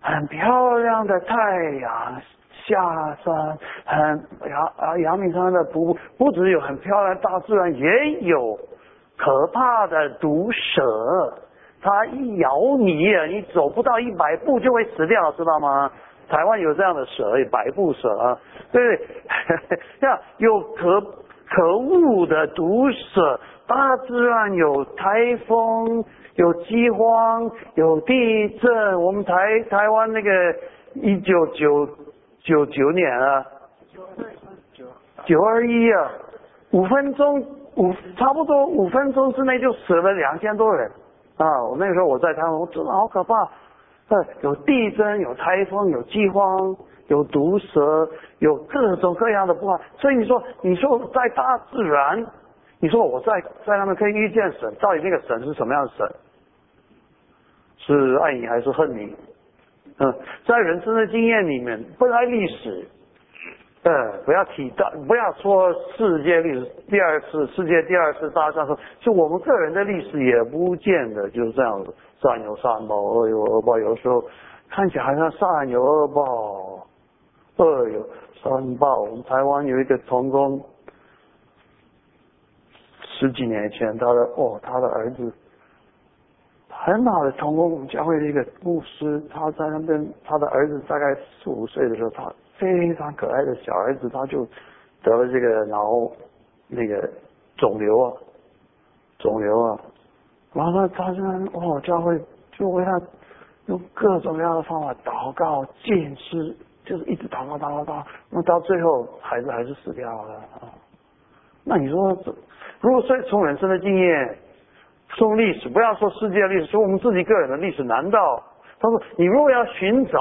很漂亮的太阳。下山很阳啊，阳明山的不不只有很漂亮大自然，也有可怕的毒蛇。它一咬你，你走不到一百步就会死掉，知道吗？台湾有这样的蛇，百步蛇，对不对？这样有可可恶的毒蛇。大自然有台风，有饥荒，有地震。我们台台湾那个一九九。九九年啊，九二九九二一啊，五分钟五差不多五分钟之内就死了两千多人啊！我那个时候我在台湾，我真的好可怕。呃，有地震，有台风，有饥荒，有毒蛇，有各种各样的不好。所以你说，你说在大自然，你说我在在他们可以遇见神，到底那个神是什么样的神？是爱你还是恨你？嗯，在人生的经验里面，不来历史，嗯，不要提到，不要说世界历史第二次世界第二次大战说，就我们个人的历史也不见得就是这样子，善有善报，恶有恶报，有时候看起来好像善有恶报，恶有善报。我们台湾有一个童工，十几年前，他的哦，他的儿子。很好的，通过我们教会的一个牧师，他在那边，他的儿子大概四五岁的时候，他非常可爱的小儿子，他就得了这个脑那个肿瘤啊，肿瘤啊，完了他现在哦，教会就为他用各种各样的方法祷告、见尸，就是一直祷告、祷告、祷告，那到最后孩子还是死掉了啊。那你说，如果说从人生的经验？从历史，不要说世界历史，说我们自己个人的历史。难道他说，你如果要寻找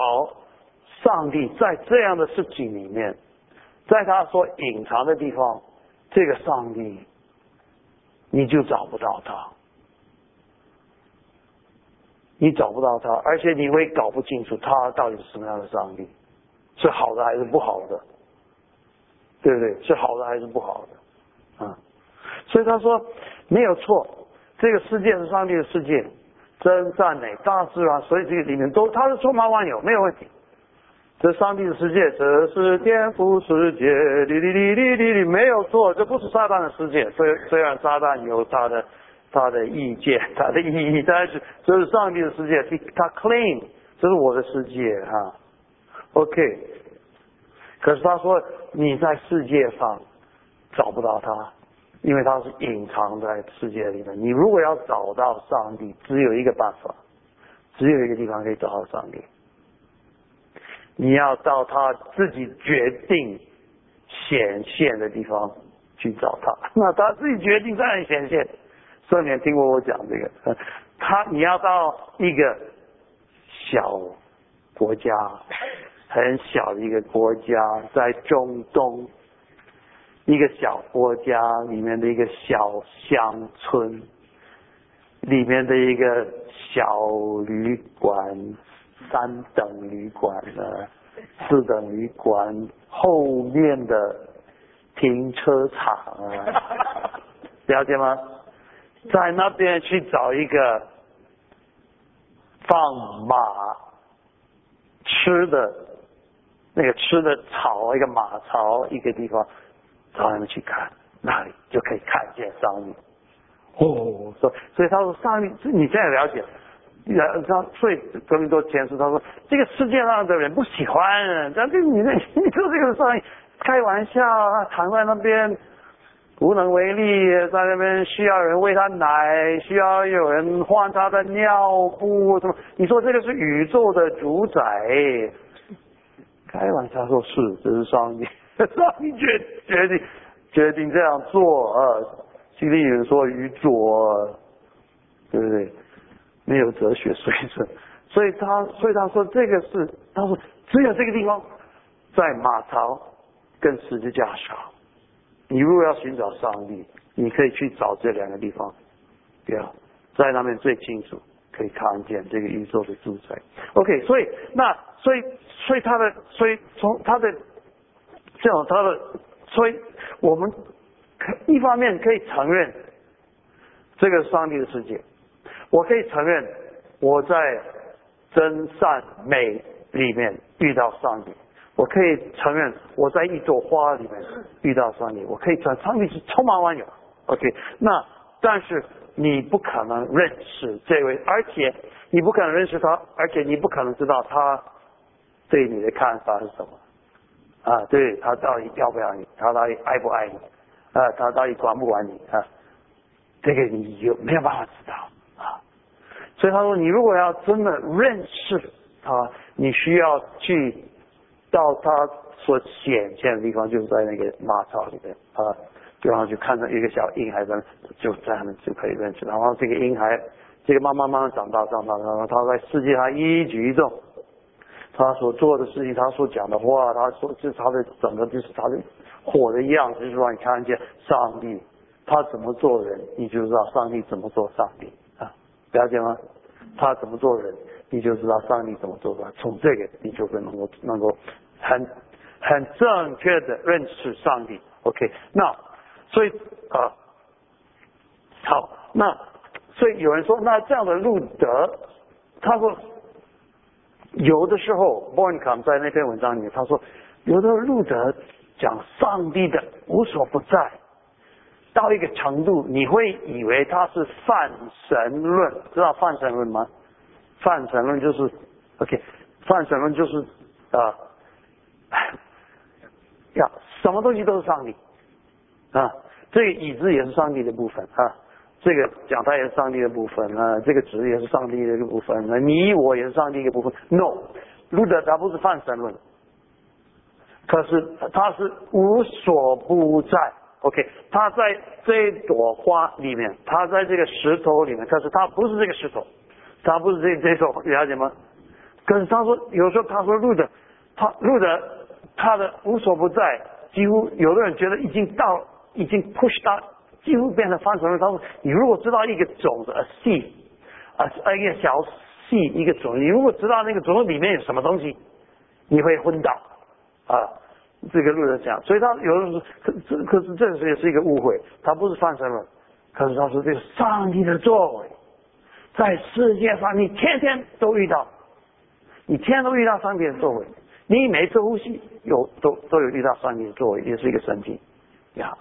上帝，在这样的事情里面，在他所隐藏的地方，这个上帝，你就找不到他，你找不到他，而且你会搞不清楚他到底是什么样的上帝，是好的还是不好的，对不对？是好的还是不好的？啊，所以他说没有错。这个世界是上帝的世界，真善美，大自然，所以这个里面都它是充满万有，没有问题。这上帝的世界，这是天赋世界，哩哩哩哩哩哩，没有错，这不是撒旦的世界。虽虽然撒旦有他的他的意见，他的意义，但是这是上帝的世界，他 claim 这是我的世界哈。OK，可是他说你在世界上找不到他。因为它是隐藏在世界里面，你如果要找到上帝，只有一个办法，只有一个地方可以找到上帝，你要到他自己决定显现的地方去找他。那他自己决定在哪里显现？所以你听过我讲这个？他你要到一个小国家，很小的一个国家，在中东一个小国家里面的一个小乡村里面的一个小旅馆。三等旅馆的四等旅馆后面的停车场啊，了解吗？在那边去找一个放马吃的那个吃的草，一个马槽，一个地方，找他们去看，那里就可以看见上帝。哦，所所以他说上帝，你这样了解。然后，所以革命多前世，他说这个世界上的人不喜欢，但是你那，你说这个上开玩笑，他躺在那边无能为力，在那边需要人喂他奶，需要有人换他的尿布，什么？你说这个是宇宙的主宰？开玩笑说是，这是上帝，上帝决决定决定这样做啊！心里有人说宇宙，对不对？没有哲学水准，所以他所以他说这个是他说只有这个地方在马槽跟十字架上，你如果要寻找上帝，你可以去找这两个地方，对啊，在那边最清楚可以看见这个宇宙的主宰。OK，所以那所以所以他的所以从他的这种他的所以我们可一方面可以承认这个上帝的世界。我可以承认，我在真善美里面遇到上帝。我可以承认，我在一朵花里面遇到上帝。我可以承认，上帝是充满万有。OK，那但是你不可能认识这位，而且你不可能认识他，而且你不可能知道他对你的看法是什么。啊，对他到底要不要你？他到底爱不爱你？啊，他到底管不管你？啊，这个你有没有办法知道啊？所以他说，你如果要真的认识他，你需要去到他所显现的地方，就是在那个马槽里面啊，然后就看到一个小婴孩在，就在那就可以认识。然后这个婴孩，这个慢慢慢慢长大，长大，然后他在世界上一举一动，他所做的事情，他所讲的话，他说就他的整个就是他的火的样子，就是让你看见上帝他怎么做人，你就知道上帝怎么做上帝啊。了解吗？他怎么做人，你就知道上帝怎么做的。从这个，你就会能够能够很很正确的认识上帝。OK，那所以啊，好，那所以有人说，那这样的路德，他说有的时候 b o n c o m 在那篇文章里面，他说有的路德讲上帝的无所不在。到一个程度，你会以为他是泛神论，知道泛神论吗？泛神论就是 OK，泛神论就是啊，呀，什么东西都是上帝啊，这个椅子也是上帝的部分啊，这个讲他也是上帝的部分啊，这个纸也是上帝的一个部分，那你我也是上帝一个部分。No，路德他不是泛神论，可是他是无所不在。OK，他在这朵花里面，他在这个石头里面，可是他不是这个石头，他不是这这种，了解吗？可是他说，有时候他说路德，他路德他的无所不在，几乎有的人觉得已经到，已经 push 到，几乎变成方程了。他说，你如果知道一个种子，a seed，啊，一个小 seed，一个种子，你如果知道那个种子里面有什么东西，你会昏倒，啊。这个路人讲，所以他有的时候可这可是这也是一个误会，他不是放生了，可是他说这个上帝的作为，在世界上你天天都遇到，你天天都遇到上帝的作为，你每次呼吸有都都有遇到上帝的作为，也是一个神迹呀。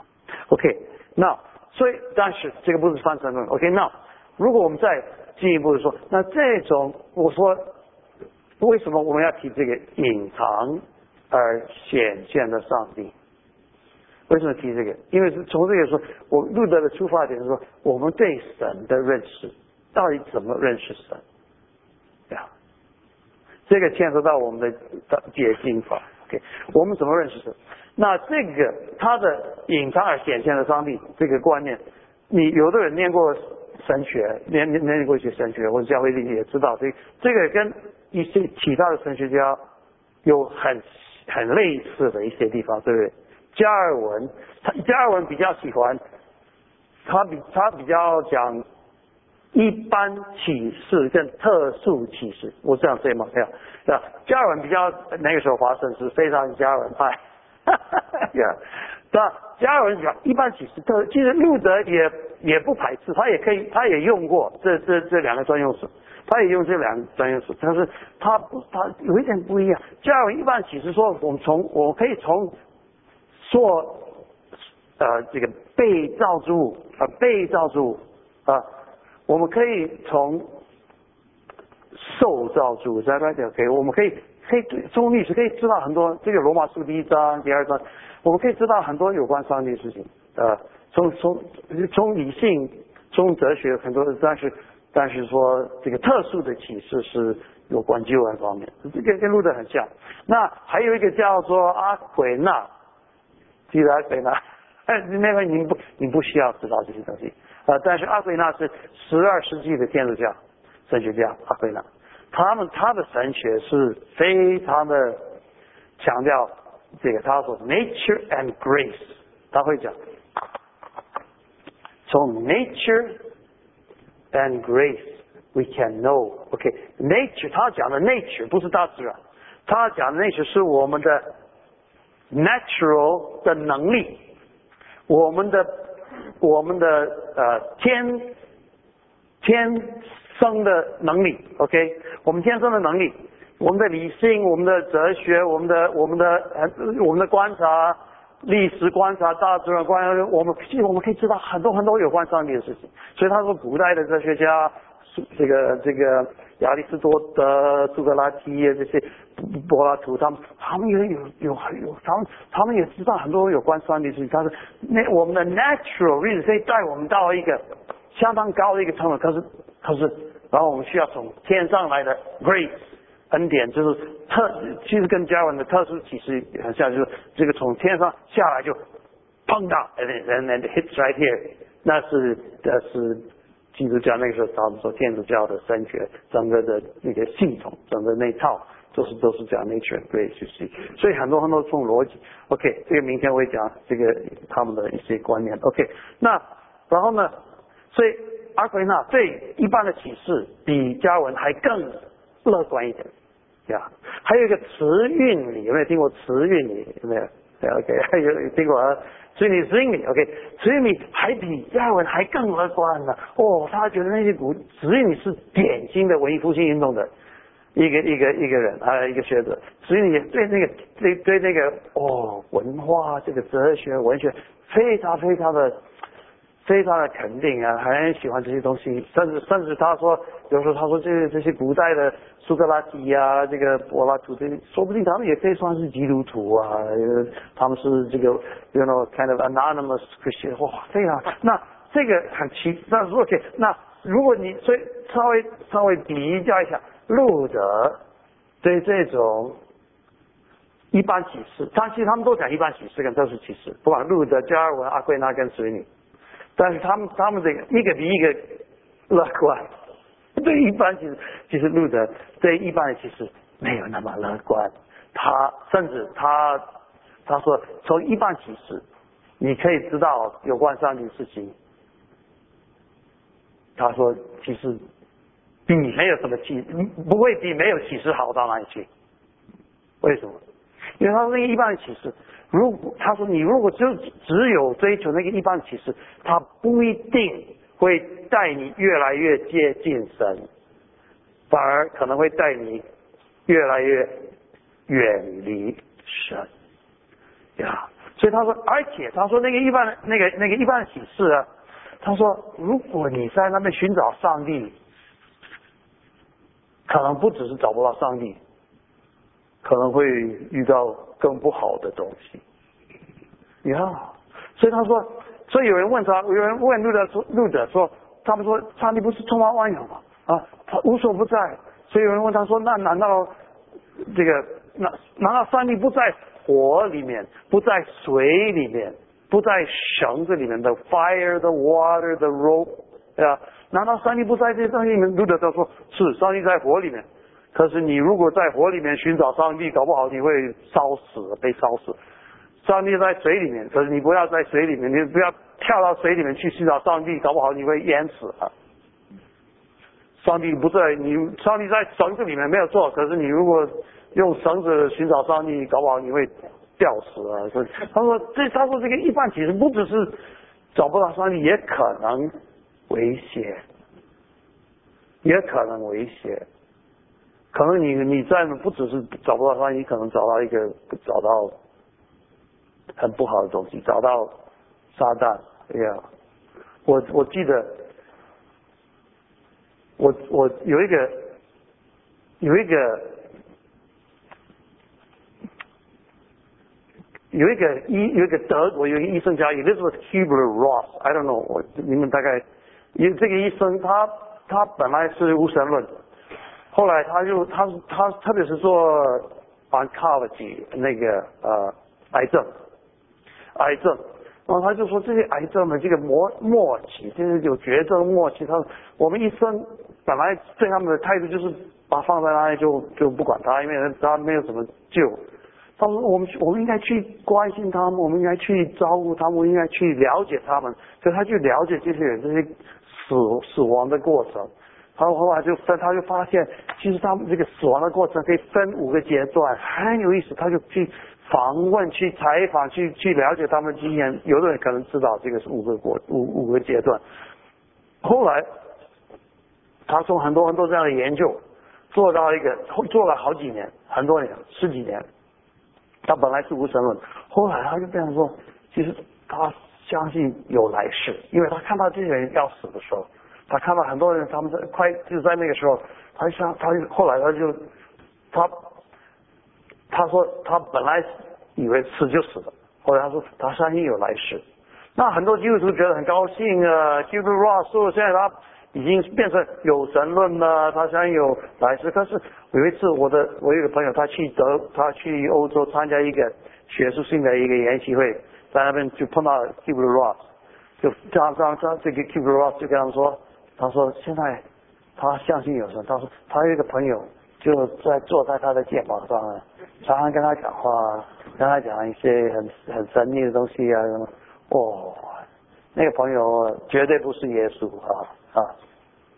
OK，那所以但是这个不是放生论。OK，那如果我们再进一步的说，那这种我说为什么我们要提这个隐藏？而显现的上帝，为什么提这个？因为是从这个说，我路德的出发点是说，我们对神的认识到底怎么认识神？对这个牵涉到我们的解经法。OK，我们怎么认识神？那这个他的隐藏而显现的上帝这个观念，你有的人念过神学，念念念过一些神学或者教会里也知道，这这个跟一些其他的神学家有很很类似的一些地方，对不对？加尔文，他加尔文比较喜欢，他比他比较讲。一般启示跟特殊启示，我这样说吗？没有，对吧？加尔文比较那个时候，华盛是非常加尔文派，对吧？加尔文讲一般启示，特其实路德也也不排斥，他也可以，他也用过这这这两个专用词，他也用这两个专用词，但是他不，他有一点不一样。加尔文一般启示说，我们从我可以从说呃这个被造之物啊被造之物啊。我们可以从受造主在那讲，可以，我们可以可以从历史可以知道很多。这个罗马书第一章、第二章，我们可以知道很多有关上帝的事情。呃，从从从理性、从哲学很多，但是但是说这个特殊的启示是有关救恩方面，这个跟路德很像。那还有一个叫做阿奎那，记得阿奎那？哎，那个你不你不需要知道这些东西。啊，但是阿奎那是十二世纪的天主教神学家，阿奎那，他们他的神学是非常的强调这个，他说 nature and grace，他会讲从 nature and grace we can know，OK，nature 他讲的 nature 不是大自然，他讲的 nature 是我们的 natural 的能力，我们的。我们的呃天天生的能力，OK，我们天生的能力，我们的理性，我们的哲学，我们的我们的呃我们的观察，历史观察，大自然观察，我们其实我们可以知道很多很多有关上帝的事情。所以他说，古代的哲学家，这个这个亚里士多德、苏格拉底这些。柏拉图他们，他们也有有有，他们他们也知道很多有关上帝的事情。他说，那我们的 natural reason 可以带我们到一个相当高的一个程度。可是可是，然后我们需要从天上来的 grace 恩典，就是特，其实跟加文的特殊启示很像，就是这个从天上下来就碰到，and and hits right here，那是那是基督教那个时候他们说天主教的神学整个的那个系统，整个那套。都是都是讲 nature grace 所以很多很多种逻辑。OK，这个明天我会讲这个他们的一些观念。OK，那然后呢？所以阿奎那对一般的启示比加文还更乐观一点，呀。还有一个词韵理，有没有听过词韵理？有没有？OK，有听过啊？所以你，所以你，OK，所以你还比亚文还更乐观呢。哦，他觉得那些古所以你是典型的文艺复兴运动的。一个一个一个人啊，一个学者，所以你对那个对对那个哦，文化这个哲学文学非常非常的非常的肯定啊，很喜欢这些东西，甚至甚至他说，比如说他说这这些古代的苏格拉底啊，这个柏拉图这，说不定他们也可以算是基督徒啊，他们是这个 you know kind of anonymous Christian，哇，这样，那这个很奇，那 OK，那如果你所以稍微稍微比较一下。路德对这种一般启示，他其实他们都讲一般启示跟特殊启示，不管路德、加尔文、阿圭那跟水女，但是他们他们这个一个比一个乐观。对一般其实，其实路德对一般的其实没有那么乐观。他甚至他他说，从一般启示，你可以知道有关上帝的事情。他说，其实。比没有什么启，不会比没有启示好到哪里去？为什么？因为他说一般的启示，如果他说你如果就只有追求那个一般的启示，他不一定会带你越来越接近神，反而可能会带你越来越远离神呀。所以他说，而且他说那个一般的那个那个一般的启示啊，他说如果你在那边寻找上帝。可能不只是找不到上帝，可能会遇到更不好的东西。呀，所以他说，所以有人问他，有人问路德说，路德说，他们说上帝不是充满万有吗？啊，他无所不在。所以有人问他说，那难道这个那难道上帝不在火里面，不在水里面，不在绳子里面的 fire the water the rope 对吧？难道上帝不在这些东西里面？路德他说是上帝在火里面，可是你如果在火里面寻找上帝，搞不好你会烧死，被烧死。上帝在水里面，可是你不要在水里面，你不要跳到水里面去寻找上帝，搞不好你会淹死啊。上帝不在，你上帝在绳子里面没有错，可是你如果用绳子寻找上帝，搞不好你会吊死啊。所以他说这他说这个一般其实不只是找不到上帝，也可能危险，也可能危险。可能你你在不只是找不到他，你，可能找到一个找到很不好的东西，找到撒旦。哎呀，我我记得。我我有一个有一个有一个医有一个德国有一个医生叫 Elizabeth Kubler Ross，I don't know，我你们大概因为这个医生他他本来是无神论，后来他就他他特别是做 oncology 那个呃癌症癌症。然后他就说这些癌症的这个末末期，就是有绝症末期，他我们医生本来对他们的态度就是把放在那里就就不管他，因为他没有什么救。他说我们我们应该去关心他们，我们应该去照顾他们，应该去了解他们。所以他去了解这些人这些死死亡的过程。他后来就分，他就发现其实他们这个死亡的过程可以分五个阶段，很有意思。他就去。访问去采访去去了解他们经验，有的人可能知道这个是五个过五五个阶段。后来他从很多很多这样的研究做到一个做了好几年，很多年十几年。他本来是无神论，后来他就这样说，其实他相信有来世，因为他看到这些人要死的时候，他看到很多人他们在快就在那个时候，他想他后来他就他。他说他本来以为死就死了，后来他说他相信有来世。那很多基督徒觉得很高兴啊，基督徒说现在他已经变成有神论了，他相信有来世。可是有一次我的我有个朋友他去德他去欧洲参加一个学术性的一个研习会，在那边就碰到基督徒 Ross，就这样这样这样这个基督徒 Ross 就跟他说，他说现在他相信有神，他说他有一个朋友就在坐在他的肩膀上。常常跟他讲话，跟他讲一些很很神秘的东西啊什么，哦，那个朋友绝对不是耶稣啊啊，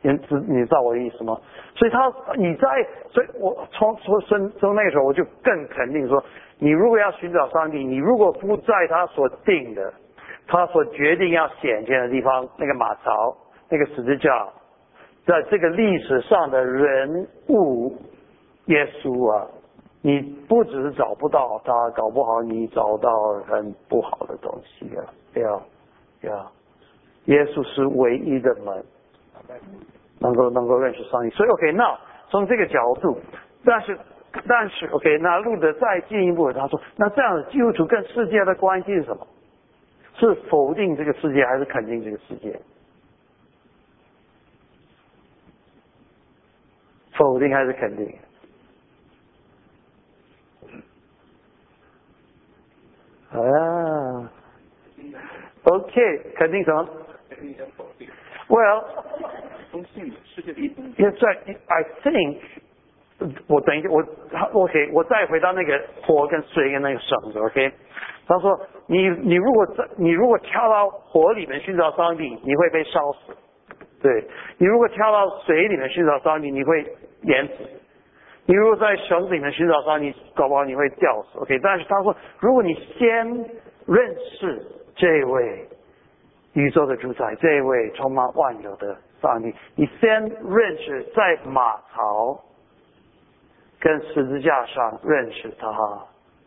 你知你知道我的意思吗？所以他你在，所以我从从从从那个时候我就更肯定说，你如果要寻找上帝，你如果不在他所定的，他所决定要显现的地方，那个马槽，那个十字架，在这个历史上的人物，耶稣啊。你不只是找不到他，搞不好你找到很不好的东西啊！要要，耶稣是唯一的门，能够能够认识上帝。所以 OK，那从这个角度，但是但是 OK，那路德再进一步，他说，那这样基督徒跟世界的关系是什么？是否定这个世界，还是肯定这个世界？否定还是肯定？啊，OK，肯定什么？Well，也在，I think，我等一下，我 OK，我再回到那个火跟水跟那个绳子，OK。他说，你你如果在你如果跳到火里面寻找上帝，你会被烧死；对你如果跳到水里面寻找上帝，你会原子。你如果在绳子里面寻找上你，搞不好你会吊死。OK，但是他说，如果你先认识这位宇宙的主宰，这位充满万有的上帝，你先认识在马槽跟十字架上认识他，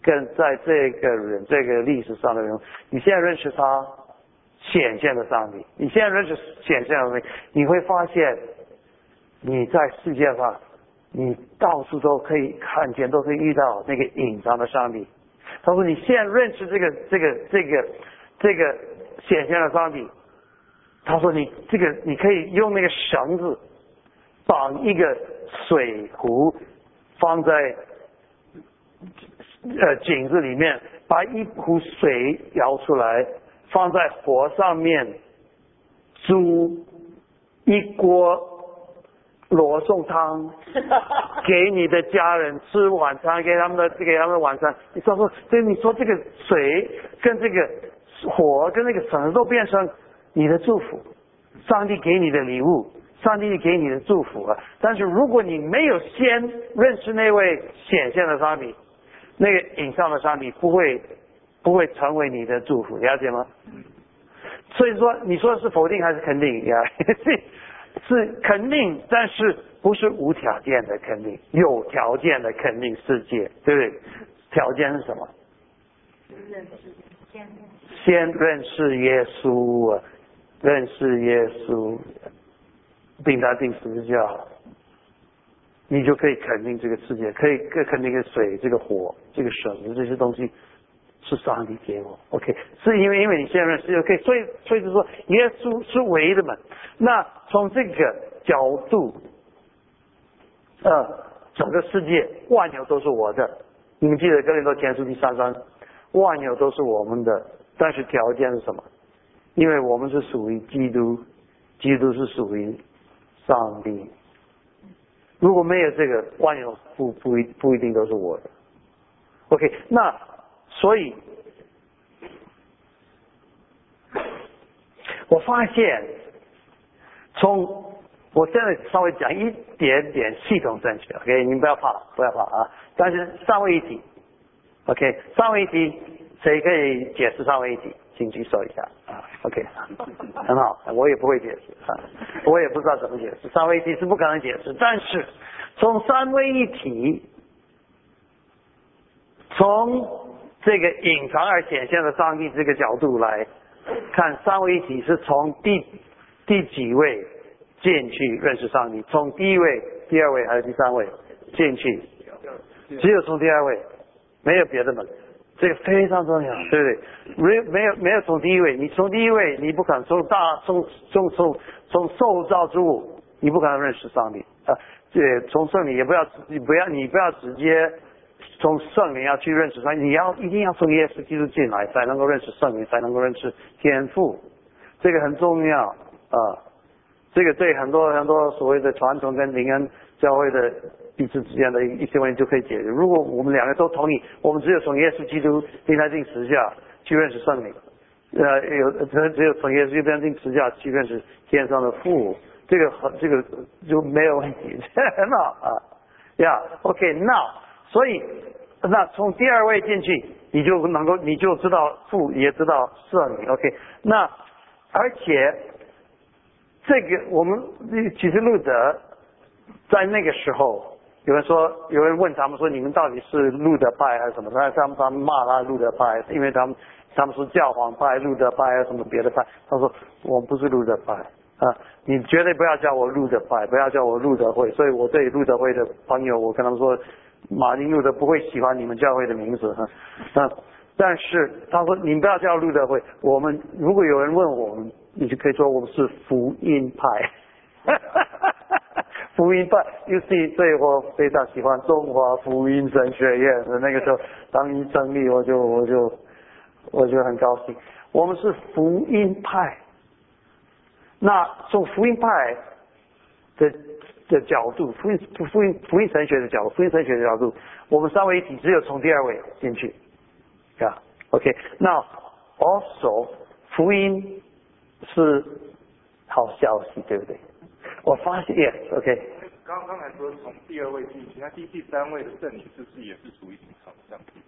跟在这个人这个历史上的人，你现在认识他显现的上帝，你现在认识显现的上帝，你会发现你在世界上。你到处都可以看见，都可以遇到那个隐藏的上帝。他说：“你现在认识这个、这个、这个、这个显现的上帝。”他说：“你这个，你可以用那个绳子绑一个水壶，放在呃井子里面，把一壶水舀出来，放在火上面煮一锅。罗宋汤 给你的家人吃晚餐，给他们的给他们的晚餐。你说说，所以你说这个水跟这个火跟那个绳都变成你的祝福，上帝给你的礼物，上帝给你的祝福啊！但是如果你没有先认识那位显现的上帝，那个影像的上帝不会不会成为你的祝福，了解吗？所以说，你说的是否定还是肯定呀？是肯定，但是不是无条件的肯定，有条件的肯定世界，对不对？条件是什么？先认识耶稣，认识耶稣，并他定十字架，你就可以肯定这个世界，可以肯定个水、这个火、这个绳这些东西。是上帝给我，OK，是因为因为你现在是 OK，所以所以就说耶稣是唯一的门。那从这个角度，呃，整个世界万有都是我的。你们记得哥林多前书第三章，万有都是我们的，但是条件是什么？因为我们是属于基督，基督是属于上帝。如果没有这个万有，不不一不一定都是我的。OK，那。所以，我发现，从我现在稍微讲一点点系统正确，OK，你不要怕，不要怕啊。但是三位一体，OK，三位一体，谁可以解释三位一体？请举手一下啊，OK，很好，我也不会解释啊，我也不知道怎么解释，三位一体是不可能解释。但是从三位一体，从这个隐藏而显现的上帝这个角度来看，三位一体是从第第几位进去认识上帝？从第一位、第二位还是第三位进去？只有从第二位，没有别的门。这个非常重要，对不对？没没有没有从第一位，你从第一位你不可能从大从从从从受造之物，你不可能认识上帝啊。这从圣灵也不要你不要你不要直接。从圣灵要去认识他，你要一定要从耶稣基督进来，才能够认识圣灵，才能够认识天赋，这个很重要啊。这个对很多很多所谓的传统跟灵恩教会的彼此之间的一些问题就可以解决。如果我们两个都同意，我们只有从耶稣基督定他定十架去认识圣灵，呃，有只只有从耶稣基督定十架去认识天上的父，这个很这个就没有问题，很好啊。Yeah，OK，now。所以，那从第二位进去，你就能够，你就知道父，也知道圣灵。OK，那而且这个我们其实路德在那个时候，有人说，有人问他们说，你们到底是路德派还是什么？他他们他们骂他路德派，因为他们他们是教皇派、路德派还是什么别的派。他说我们不是路德派啊，你绝对不要叫我路德派，不要叫我路德会。所以我对路德会的朋友，我跟他们说。马丁路德不会喜欢你们教会的名字哈，啊，但是他说你们不要叫路德会，我们如果有人问我们，你就可以说我们是福音派，福音派。You see，所以我非常喜欢中华福音神学院的那个时候，当一成立我就我就我就很高兴，我们是福音派。那从福音派的。的角度，福音福音福音神学的角度，福音神学的角度，我们三位一体只有从第二位进去，啊，OK，那 also 福音是好消息，对不对？我发现，OK。刚刚才说从第二位进去，那第第三位的圣灵是不是也是属于隐藏上帝？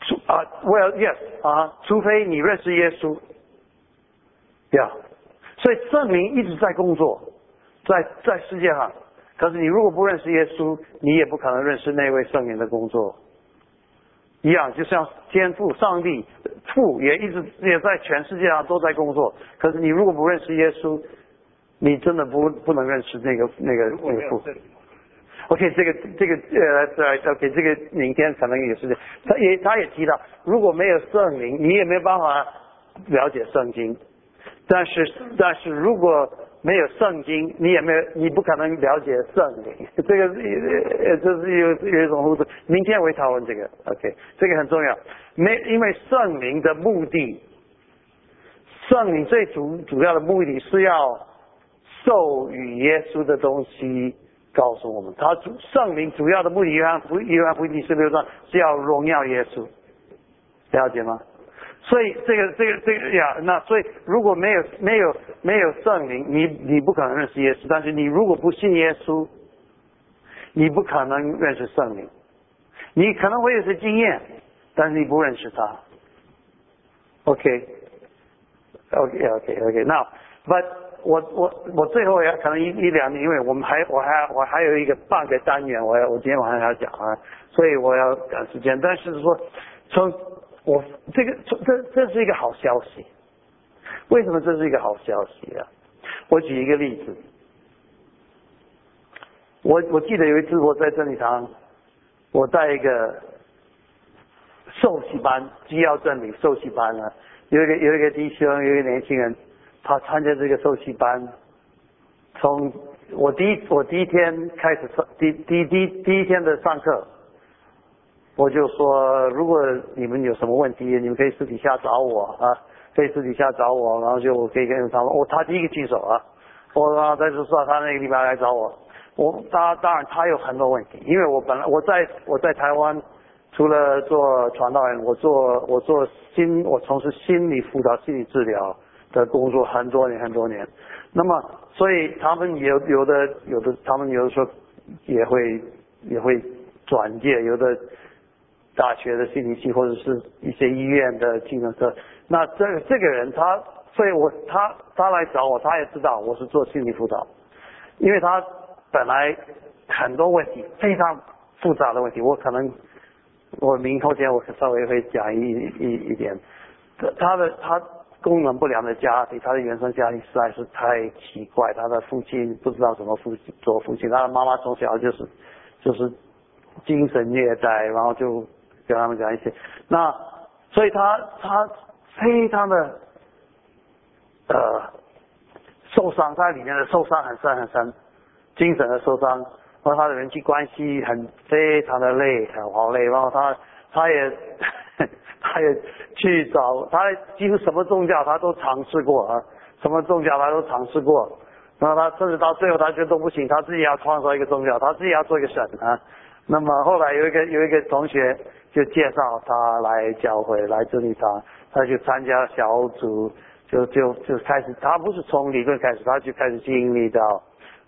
除啊，Well yes 啊，除非你认识耶稣，对啊，所以圣灵一直在工作。在在世界上，可是你如果不认识耶稣，你也不可能认识那位圣灵的工作。一样，就像天父上帝父也一直也在全世界上都在工作。可是你如果不认识耶稣，你真的不不能认识那个那个那个父。OK，这个这个呃对，OK，这个明天可能也是，他也他也提到，如果没有圣灵，你也没办法了解圣经。但是但是如果没有圣经，你也没有，你不可能了解圣灵。这个是呃，这是有有一种互动。明天我会讨论这个，OK，这个很重要。没，因为圣灵的目的，圣灵最主主要的目的是要授予耶稣的东西告诉我们。他主圣灵主要的目的，约翰福约翰福音第十六章是要荣耀耶稣，了解吗？所以这个这个这个呀，那所以如果没有没有没有圣灵，你你不可能认识耶稣。但是你如果不信耶稣，你不可能认识圣灵。你可能会有些经验，但是你不认识他。OK，OK，OK，OK。那，But 我我我最后要可能一一两年，因为我们还我还我还有一个半个单元，我要我今天晚上要讲啊，所以我要赶时间。但是说从我这个这这是一个好消息，为什么这是一个好消息啊？我举一个例子，我我记得有一次我在真理堂，我带一个受洗班，基要真理受洗班啊，有一个有一个弟兄，有一个年轻人，他参加这个受洗班，从我第一我第一天开始上第第第第一天的上课。我就说，如果你们有什么问题，你们可以私底下找我啊，可以私底下找我，然后就可以跟他们。我他第一个举手啊，我然后他就说他那个地方来找我。我当当然他有很多问题，因为我本来我在我在台湾，除了做传道人，我做我做心我从事心理辅导、心理治疗的工作很多年很多年。那么，所以他们有有的有的他们有的时候也会也会转介，有的。大学的心理系或者是一些医院的精神科，那这这个人他，所以我他他来找我，他也知道我是做心理辅导，因为他本来很多问题非常复杂的问题，我可能我明后天我可稍微会讲一一一点，他的他功能不良的家庭，他的原生家庭实在是太奇怪，他的父亲不知道怎么父做父亲，他的妈妈从小就是就是精神虐待，然后就。跟他们讲一些，那所以他他非常的呃受伤，在里面的受伤很深很深，精神的受伤，然后他的人际关系很非常的累，很好累，然后他他也 他也去找他几乎什么宗教他都尝试过啊，什么宗教他都尝试过，然后他甚至到最后他觉得都不行，他自己要创造一个宗教，他自己要做一个神啊，那么后来有一个有一个同学。就介绍他来教会来这里他，他就参加小组，就就就开始，他不是从理论开始，他就开始经历到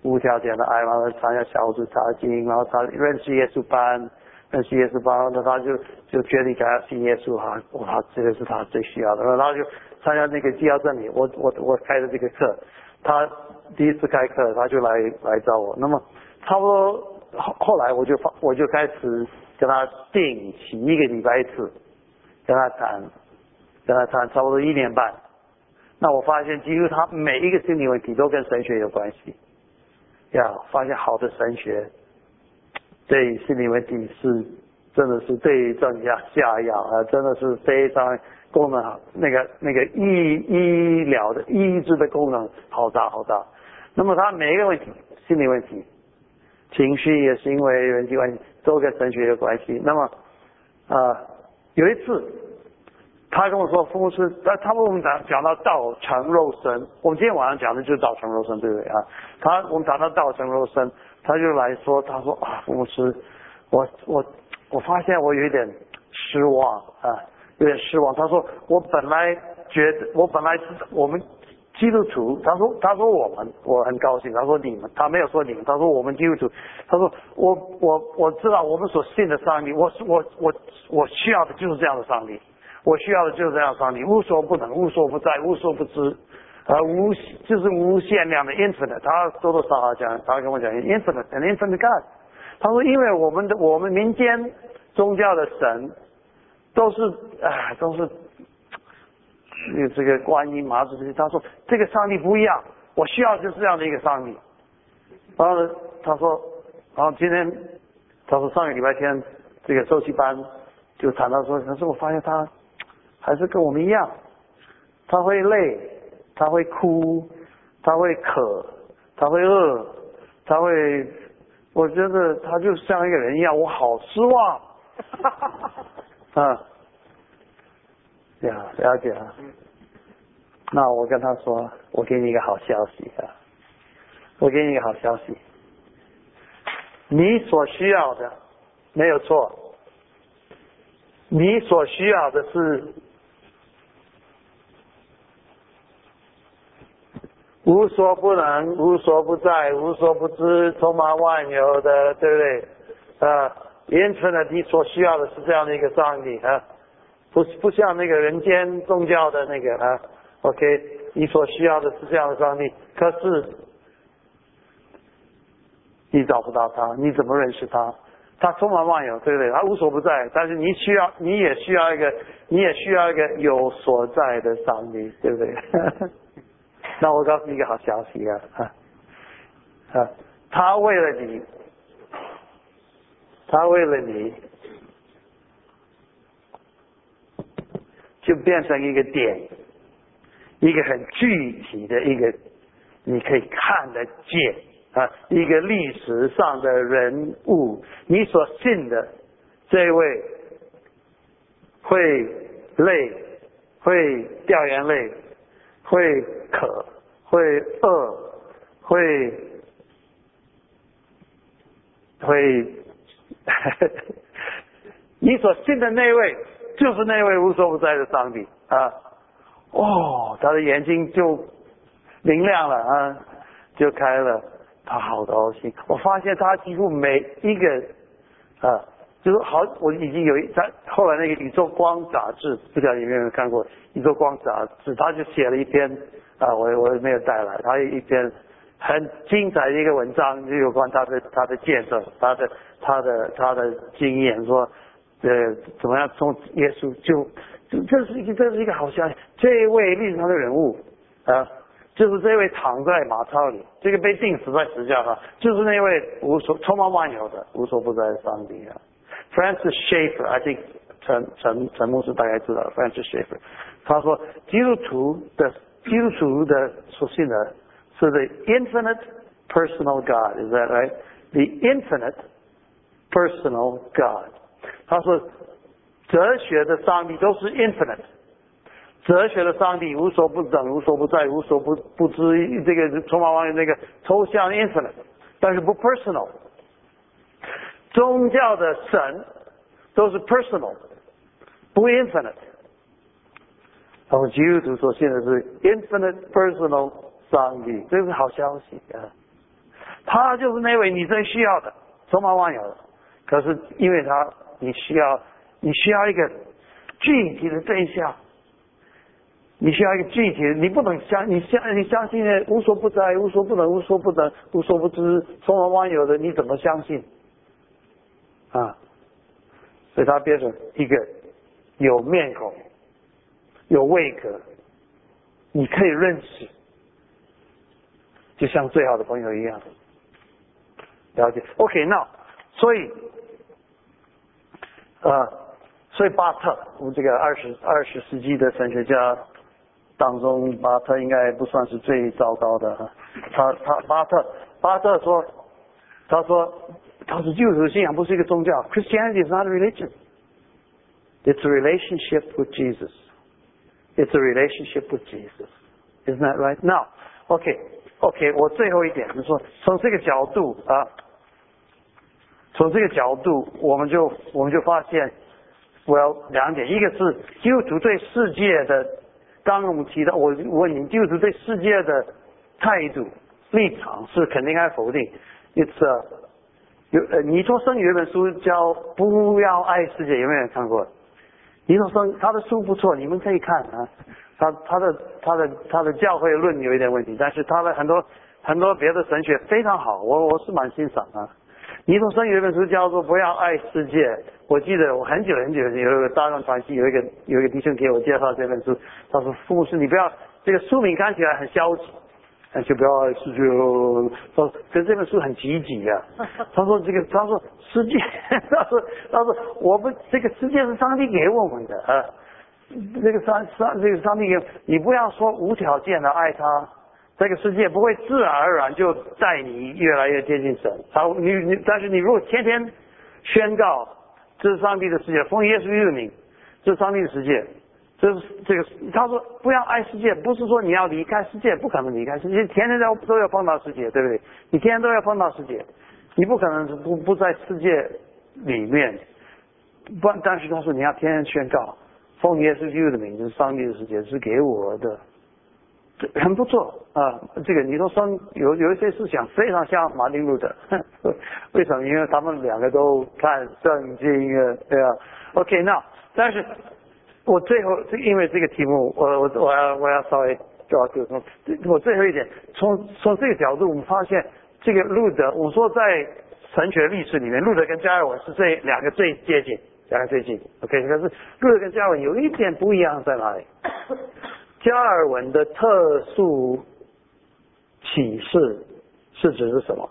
无条件的爱，然后参加小组查经，然后他认识耶稣班，认识耶稣班，那他就就决定要信耶稣哈，哇，这个是他最需要的，然后他就参加那个纪要证明，我我我开的这个课，他第一次开课他就来来找我，那么差不多后后来我就发我就开始。跟他定期一个礼拜一次，跟他谈，跟他谈差不多一年半。那我发现几乎他每一个心理问题都跟神学有关系。呀，发现好的神学对心理问题是真的是对症下下药啊，真的是非常功能好，那个那个医医疗的医治的功能好大好大。那么他每一个问题心理问题。情绪也是因为人际关系都跟神学有关系。那么，啊，有一次，他跟我说，父母是，他他们我们讲讲到道成肉身，我们今天晚上讲的就是道成肉身，对不对啊？他我们讲到道成肉身，他就来说，他说啊，父母是，我我我发现我有一点失望啊，有点失望。他说我本来觉得，我本来是我们。基督徒，他说，他说我们，我很高兴。他说你们，他没有说你们，他说我们基督徒。他说我我我知道我们所信的上帝，我我我我需要的就是这样的上帝，我需要的就是这样的上帝，无所不能，无所不在，无所不知，呃无就是无限量的 infinite。他多多少少讲，他跟我讲 infinite，an infinite God。他说，因为我们的我们民间宗教的神都是啊都是。这个观音、麻子这些，他说这个上帝不一样，我需要就是这样的一个上帝。然后呢，他说，然后今天他说上个礼拜天这个周期班就谈到说，可是我发现他还是跟我们一样，他会累，他会哭，他会渴，他会饿，他会，我觉得他就像一个人一样，我好失望。啊，了解啊。那我跟他说，我给你一个好消息啊，我给你一个好消息，你所需要的没有错，你所需要的是无所不能、无所不在、无所不知、充满万有的，对不对？啊，因此呢，你所需要的是这样的一个上帝啊，不不像那个人间宗教的那个啊。OK，你所需要的是这样的上帝，可是你找不到他，你怎么认识他？他充满万有，对不对？他无所不在，但是你需要，你也需要一个，你也需要一个有所在的上帝，对不对？那我告诉你一个好消息啊，啊，他为了你，他为了你，就变成一个点。一个很具体的一个，你可以看得见啊，一个历史上的人物，你所信的这位会累，会掉眼泪，会渴，会饿，会会，你所信的那位就是那位无所不在的上帝啊。哦，他的眼睛就明亮了啊，就开了，他好高兴。我发现他几乎每一个啊，就是好，我已经有一他后来那个《宇宙光》杂志，不知道你有没有看过《宇宙光》杂志，他就写了一篇啊，我我没有带来，他有一篇很精彩的一个文章，就有关他的他的见证，他的他的他的经验，说呃怎么样从耶稣就。这是一个，这是一个好消息。这位历史上的人物啊，就是这位躺在马槽里，这个被钉死在石架上，就是那位无所充满万有的无所不在的上帝啊。Francis Schaeffer，I think 陈陈陈牧师大概知道 Francis Schaeffer，他说基督徒的基督徒的属性呢是 the infinite personal God，is that right？The infinite personal God。他说。哲学的上帝都是 infinite，哲学的上帝无所不等、无所不在、无所不不知，这个充满万有那个抽象 infinite，但是不 personal。宗教的神都是 personal，不 infinite。他们基督徒说现在是 infinite personal 上帝，这是好消息啊！他就是那位你最需要的，充满万有的。可是因为他你需要。你需要一个具体的对象，你需要一个具体的，你不能相你相你相信的无所不在、无所不能、无所不能、无所不知、充满万有的，你怎么相信？啊，所以他变成一个有面孔、有位格，你可以认识，就像最好的朋友一样，了解。OK，那所以，啊。所以巴特，我们这个二十二十世纪的神学家当中，巴特应该不算是最糟糕的。他他巴特巴特说，他说他是基督信仰不是一个宗教，Christianity is not a religion. It's a relationship with Jesus. It's a relationship with Jesus. Isn't that right? Now, OK, OK，我最后一点就说，从这个角度啊，从这个角度，我们就我们就发现。我要两点，一个是基督徒对世界的，刚刚我们提到，我问你，基督徒对世界的态度立场是肯定还是否定？It's 有呃，尼托生有一本书叫《不要爱世界》，有没有人看过？尼托生他的书不错，你们可以看啊。他他的他的他的教会论有一点问题，但是他的很多很多别的神学非常好，我我是蛮欣赏啊。尼托生有一本书叫做《不要爱世界》，我记得我很久很久有一个大众传奇，有一个有一个弟兄给我介绍这本书，他说：“傅牧师，你不要这个书名看起来很消极，就不要爱世界哦。”说可是这本书很积极啊。他说：“这个他说世界，他说他说我们这个世界是上帝给我们的啊，这个上上这个上帝给你不要说无条件的爱他。”这个世界不会自然而然就带你越来越接近神。好，你你，但是你如果天天宣告这是上帝的世界，奉耶稣基督的名，这是上帝的世界，这是这个他说不要爱世界，不是说你要离开世界，不可能离开世界，天天都都要碰到世界，对不对？你天天都要碰到世界，你不可能不不在世界里面。不，但是他说你要天天宣告，奉耶稣基督的名，这是上帝的世界，是给我的，很不错啊。这个你说生有有一些思想非常像马丁路德，为什么？因为他们两个都看圣经啊，对啊。OK，那但是我最后因为这个题目，我我我要我要稍微抓住从我最后一点，从从这个角度，我们发现这个路德，我说在神学历史里面，路德跟加尔文是这两个最接近。两个最近，OK，可是路德跟加尔文有一点不一样在哪里？加尔文的特殊启示是指是什么？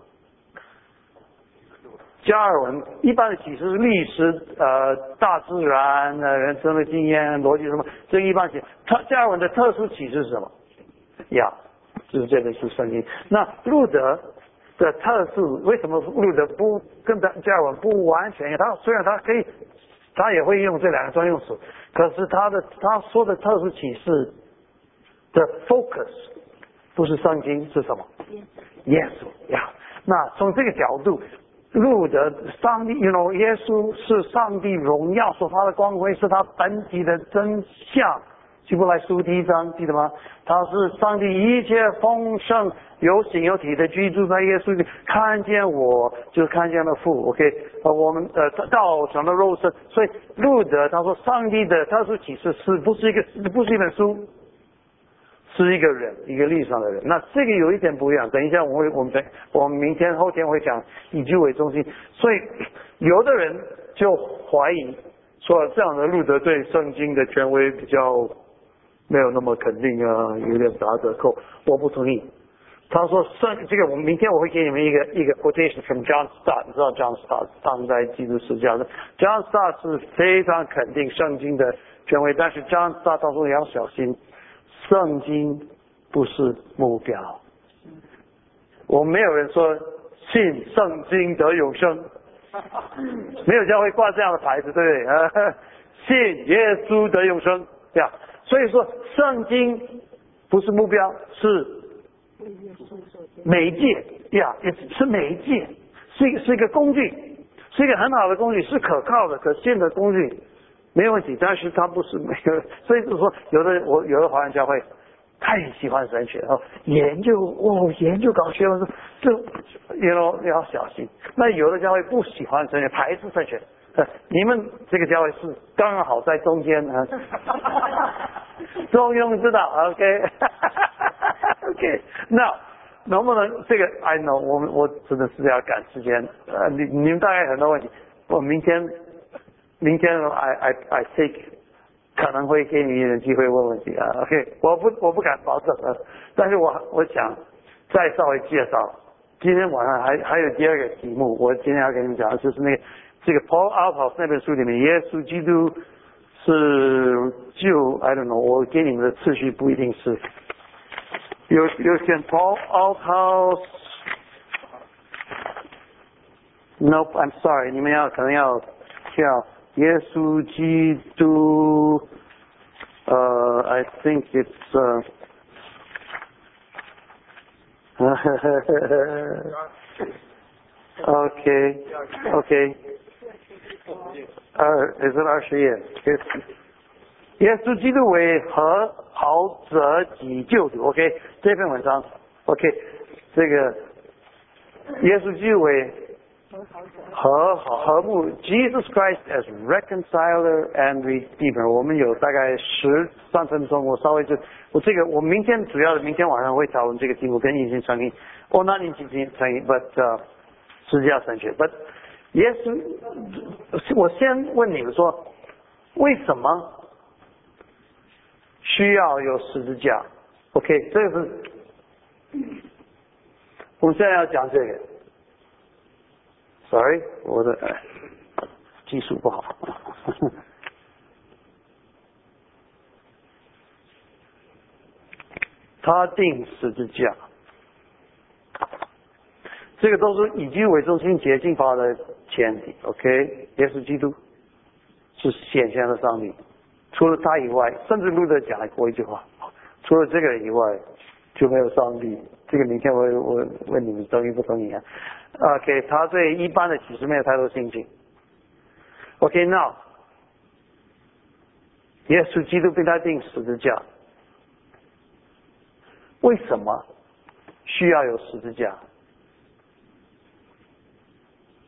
加尔文一般的启示是历史、呃，大自然、呃，人生的经验、逻辑什么，这一般启。他加尔文的特殊启示是什么？呀，就是这个是圣经。那路德的特殊，为什么路德不跟他加尔文不完全？他虽然他可以。他也会用这两个专用词，可是他的他说的特殊启示的 focus 不是圣经是什么？耶稣呀。那从这个角度，路德上帝，you know，耶稣是上帝荣耀所发的光辉，是他本体的真相。希伯来书第一章记得吗？他是上帝一切丰盛。有形有体的居住在耶稣里，看见我就看见了父。OK，呃，我们呃道成了肉身，所以路德他说上帝的特殊启示是不是一个不是一本书，是一个人，一个历史上的人。那这个有一点不一样。等一下我会我们等我们明天后天会讲以居为中心。所以有的人就怀疑说这样的路德对圣经的权威比较没有那么肯定啊，有点打折扣。我不同意。他说：“圣这个，我们明天我会给你们一个一个 quotation from John Stott，你知道 John Stott 当代基督史家的 John Stott 是非常肯定圣经的权威，但是 John Stott 他说要小心，圣经不是目标。我们没有人说信圣经得永生，没有教会挂这样的牌子，对不对？信耶稣得永生，对吧？所以说圣经不是目标，是。”媒介呀，也是媒介，是一个是一个工具，是一个很好的工具，是可靠的、可信的工具，没有问题。但是他不是没有，所以就是说，有的我有的华人教会太喜欢神学哦，研究哦，研究搞学问，这要要小心。那有的教会不喜欢神学，排斥神学。你们这个教会是刚好在中间啊，中庸之道，OK。OK，那能不能这个？I know，我们我真的是要赶时间。呃，你你们大概很多问题，我明天明天 I I I take 可能会给你一点机会问问题啊。OK，我不我不敢保证啊，但是我我想再稍微介绍。今天晚上还还有第二个题目，我今天要跟你们讲，就是那个这个 Paul Alport 那本书里面，耶稣基督是就 I don't know，我给你们的次序不一定是。有有选 Paul Althouse。Nope，I'm sorry，你们要可能要跳耶稣基督。呃，I think it's 呃。OK OK。二，is it 二十页？耶稣基督为和好者己救主，OK，这篇文章，OK，这个耶稣基督为和好和睦，Jesus Christ as reconciler and redeemer。我们有大概十三分钟，我稍微就我这个我明天主要的明天晚上会讨论这个题目跟异性成因，哦，那你进行成因，but 实际上神学，but 耶稣，我先问你们说，为什么？需要有十字架，OK，这个是我们现在要讲这个。Sorry，我的技术不好。他定十字架，这个都是以基督为中心捷径法的前提。OK，耶稣基督是显现的上帝，除了他以外，甚至路德讲过一句话：除了这个人以外，就没有上帝。这个明天我我问你们同意不同意啊啊，给他对一般的启示没有太多信心。OK，now，耶稣基督被他定十字架。为什么需要有十字架？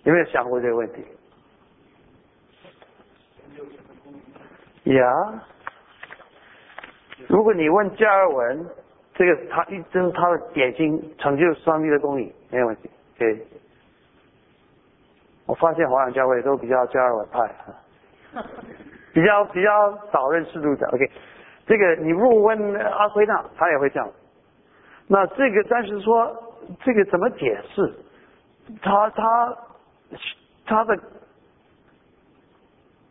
有没有想过这个问题？呀，如果你问加尔文，这个他一这是他的典型成就上帝的公义，没有问题。对，我发现华人教会都比较加尔文派，比较比较少认识路的。OK，这个你如果问阿奎那，他也会这样。那这个，但是说这个怎么解释？他他他的，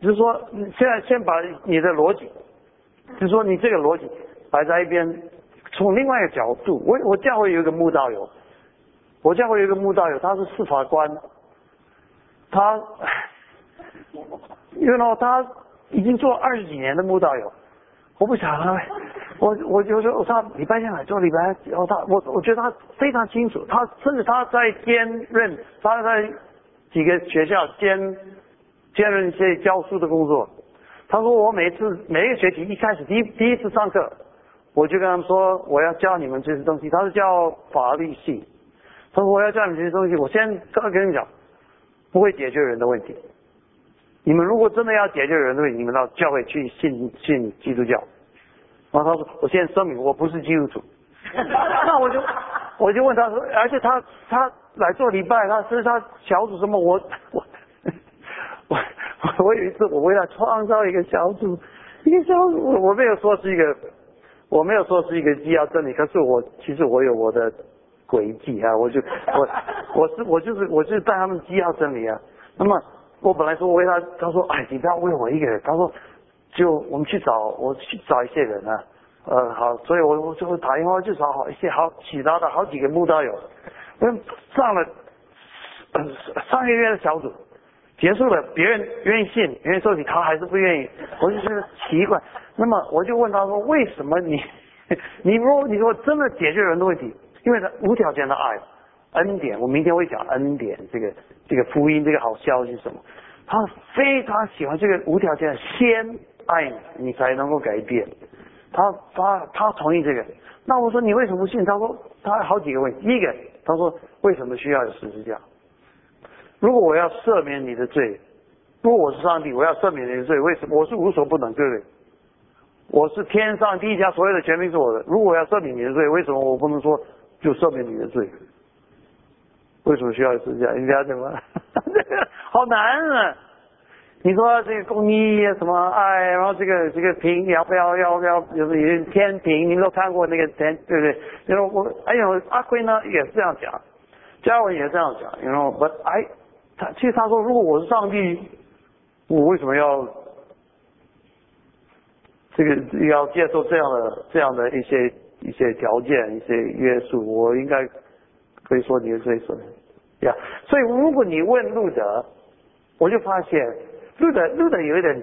就是说，现在先把你的逻辑，就是说你这个逻辑摆在一边，从另外一个角度，我我教会有一个慕道友，我教会有一个慕道友，他是司法官，他，因为呢，他已经做二十几年的木道友。我不想啊，我我就说，他礼拜天来做礼拜，然后他我我觉得他非常清楚，他甚至他在兼任他在几个学校兼兼任一些教书的工作。他说我每次每一个学期一开始第一第一次上课，我就跟他们说我要教你们这些东西，他是教法律系，他说我要教你们这些东西，我先刚刚跟你讲，不会解决人的问题。你们如果真的要解决人的问题，你们到教会去信信基督教。然后他说：“我现在声明，我不是基督徒。”那我就 我就问他说：“而且他他来做礼拜，他是他小组什么？我我我 我有一次我为他创造一个小组，一个小组我没有说是一个我没有说是一个基要真理，可是我其实我有我的轨迹啊，我就我 我是我就是我就是带他们机要真理啊。那么。我本来说为他，他说哎，你不要为我一个人。他说，就我们去找，我去找一些人啊。呃，好，所以我我就打电话去找好一些好其他的好几个木道友。我上了上个月的小组，结束了，别人愿意信，愿意受洗，他还是不愿意。我就觉得奇怪。那么我就问他说，为什么你你如果你说真的解决人的问题，因为他无条件的爱。恩典，我明天会讲恩典这个这个福音这个好消息什么？他非常喜欢这个无条件的先爱你，你才能够改变。他他他同意这个。那我说你为什么不信？他说他好几个问题。第一个，他说为什么需要有十字架？如果我要赦免你的罪，如果我是上帝，我要赦免你的罪，为什么我是无所不能，对不对？我是天上地下所有的权柄是我的。如果我要赦免你的罪，为什么我不能说就赦免你的罪？为什么需要十字架？你了解吗？好难啊！你说这个公益什么爱，然后这个这个平要不要要不要？就是天平，你都看过那个天，对不对？因为我哎呦，阿辉呢也是这样讲，嘉文也这样讲。然后我哎，他其实他说，如果我是上帝，我为什么要这个要接受这样的这样的一些一些条件、一些约束？我应该。可以说你是最损呀，所以如果你问路德，我就发现路德路德有一点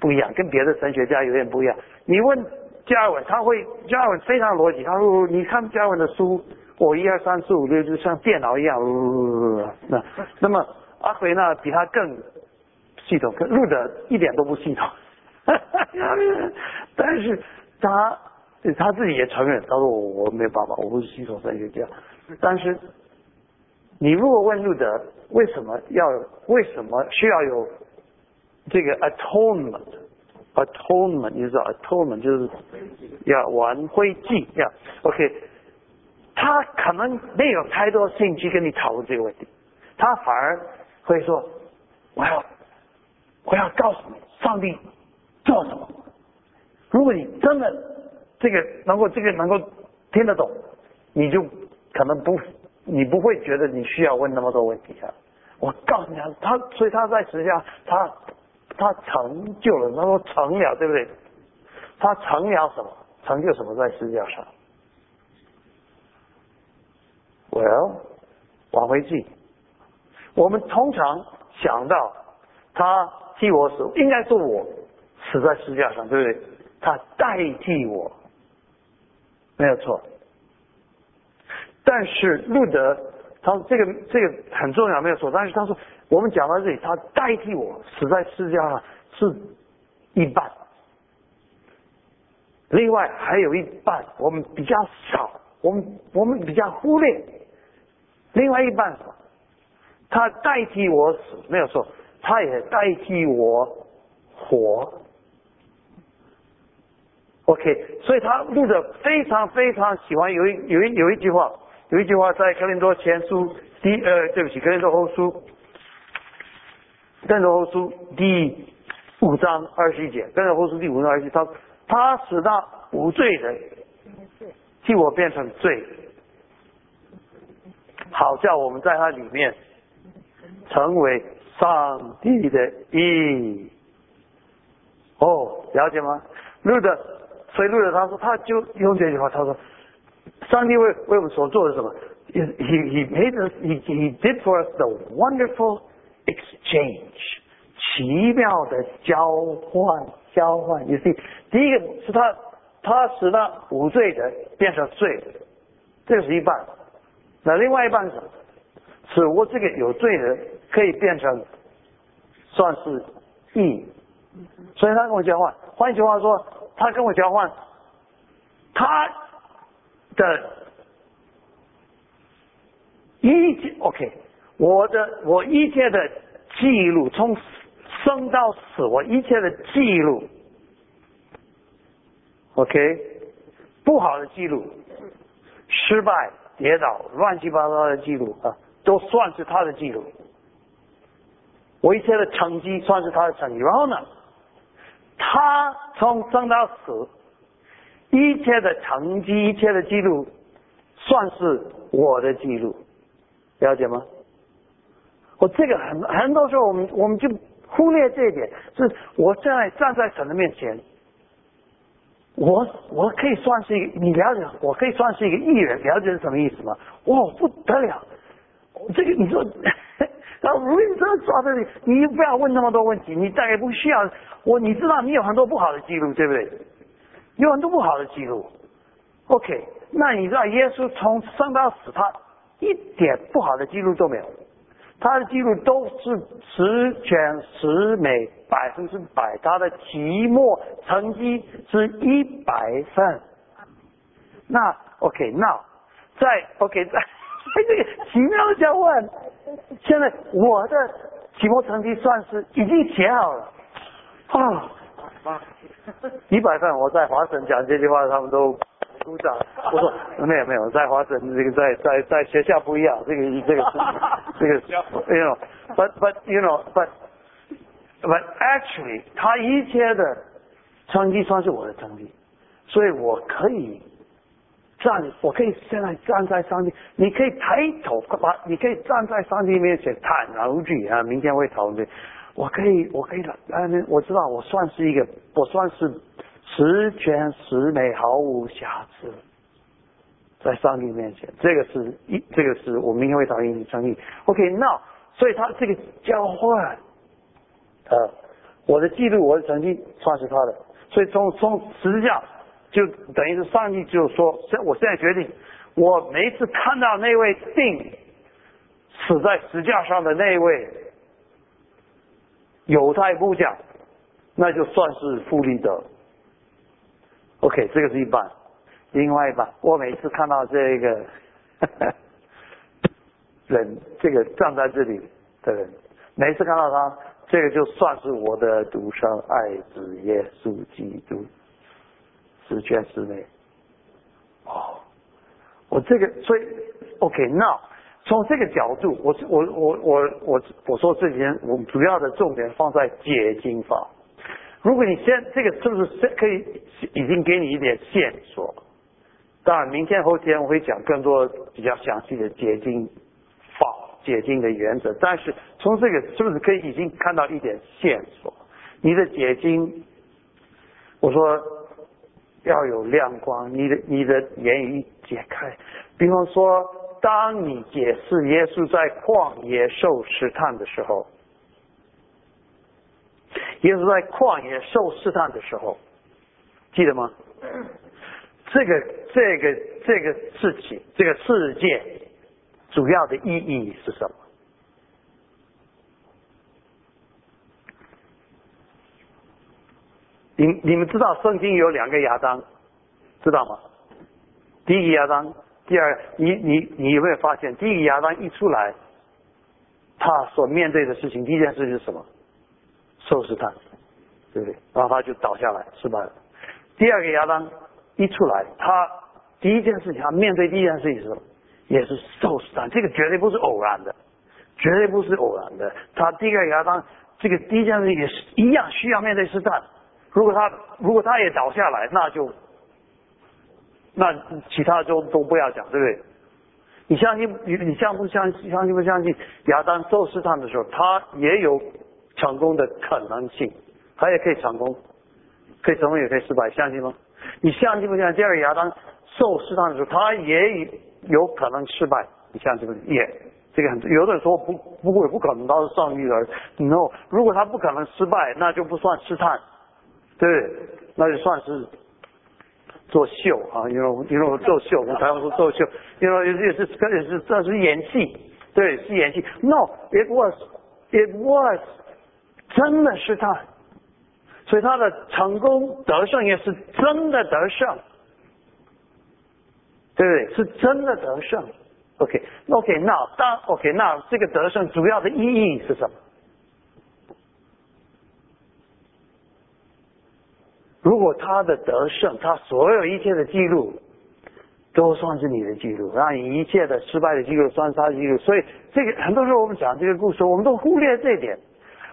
不一样，跟别的神学家有点不一样。你问加尔文，他会加尔文非常逻辑，他说你看加尔文的书，我一二三四五六就像电脑一样，那那么阿奎那比他更系统，路德一点都不系统，但是他他自己也承认，他说我我没办法，我不是系统神学家。但是，你如果问路德为什么要为什么需要有这个 atonement，atonement 你知道 atonement 就是要挽回祭呀，OK，他可能没有太多兴趣跟你讨论这个问题，他反而会说我要我要告诉你上帝做什么，如果你真的这个能够这个能够听得懂，你就。可能不，你不会觉得你需要问那么多问题啊！我告诉你啊，他所以他在实际上他他成就了，他说成了，对不对？他成了什么？成就什么在世界上？Well，往回记，我们通常想到他替我死，应该是我死在十字架上，对不对？他代替我，没有错。但是路德，他说这个这个很重要，没有错。但是他说，我们讲到这里，他代替我死在世界上是一半，另外还有一半我们比较少，我们我们比较忽略。另外一半，他代替我死，没有错，他也代替我活。OK，所以他录的非常非常喜欢有一有一有一句话。有一句话在《格林多前书》第呃，对不起，《格林多后书》《格林多后书》第五章二十一节，《格林多后书》第五章二十一，他他使他无罪的替我变成罪，好叫我们在他里面成为上帝的义。哦，了解吗？路的，所以路德他说，他就用这句话，他说。上帝为为我们所做的什么？He he made us he he did for us the wonderful exchange，奇妙的交换交换。You see，第一个是他他使他无罪的变成罪，这是一半。那另外一半是什么，使我这个有罪的可以变成算是义。所以他跟我交换。换句话说，他跟我交换，他。的一切 OK，我的我一切的记录，从生到死，我一切的记录，OK，不好的记录，失败、跌倒、乱七八糟的记录啊，都算是他的记录。我一切的成绩算是他的成绩。然后呢，他从生到死。一切的成绩，一切的记录，算是我的记录，了解吗？我这个很很多时候，我们我们就忽略这一点。是我现在站在神的面前，我我可以算是一个，你了解，我可以算是一个艺人，了解是什么意思吗？哇，不得了！这个你说，然后如果你真的抓这里，你不要问那么多问题，你大概不需要我，你知道你有很多不好的记录，对不对？有很多不好的记录，OK，那你知道耶稣从生到死，他一点不好的记录都没有，他的记录都是十全十美，百分之百，他的期末成绩是一百分。那 OK，那在 OK 在在这个奇妙的交换，现在我的期末成绩算是已经写好了啊。一百分，我在华省讲这句话，他们都鼓掌。我说没有没有，在华省这个在在在学校不一样，这个这个是这个，you know，but but you know but but actually，他一切的成绩算是我的成绩，所以我可以站，我可以现在站在上帝，你可以抬头把，你可以站在上帝面前坦然无惧啊，明天会讨论。我可以，我可以了。哎，我知道，我算是一个，我算是十全十美，毫无瑕疵，在上帝面前，这个是一，这个是我明天会讨论你成立。OK，那所以他这个交换，呃，我的记录，我的成绩算是他的，所以从从十字架就等于是上帝就说，现我现在决定，我每次看到那位定死在石架上的那位。犹太部将，那就算是富利德。OK，这个是一半。另外一半，我每次看到这个 人，这个站在这里的人，每次看到他，这个就算是我的独生爱子耶稣基督，十全十美。哦，我这个，所以 OK，now。从这个角度，我我我我我我说这几天，我们主要的重点放在解经法。如果你先这个是不是可以已经给你一点线索？当然，明天后天我会讲更多比较详细的解经法、解经的原则。但是从这个是不是可以已经看到一点线索？你的解经，我说要有亮光，你的你的言语解开，比方说。当你解释耶稣在旷野受试探的时候，耶稣在旷野受试探的时候，记得吗？这个这个这个事情，这个事件主要的意义是什么？你你们知道圣经有两个亚当，知道吗？第一个亚当，第二，你你你有没有发现，第一个亚当一出来，他所面对的事情，第一件事是什么？受试探，对不对？然后他就倒下来，失败了。第二个亚当一出来，他第一件事情，他面对第一件事情是什么？也是受试探，这个绝对不是偶然的，绝对不是偶然的。他第一个亚当，这个第一件事情也是一样需要面对试探。如果他如果他也倒下来，那就那其他就都不要讲，对不对？你相信你你相不相信？相信不相信？亚当受试探的时候，他也有成功的可能性，他也可以成功，可以成功也可以失败，相信吗？你相信不相信？第二个亚当受试探的时候，他也有可能失败，你相信不？也这个很有的人说不不会不可能他是上帝的，no，如果他不可能失败，那就不算试探。对，那就算是作秀啊，因为因为我作秀，我们台湾说作秀，因为也是也是也是这是演戏，对，是演戏。No，it was，it was，真的是他，所以他的成功得胜也是真的得胜，对不对？是真的得胜。OK，OK，那当 OK，那这个得胜主要的意义是什么？如果他的得胜，他所有一切的记录，都算是你的记录，让你一切的失败的记录算是他的记录。所以，这个很多时候我们讲这个故事，我们都忽略这一点。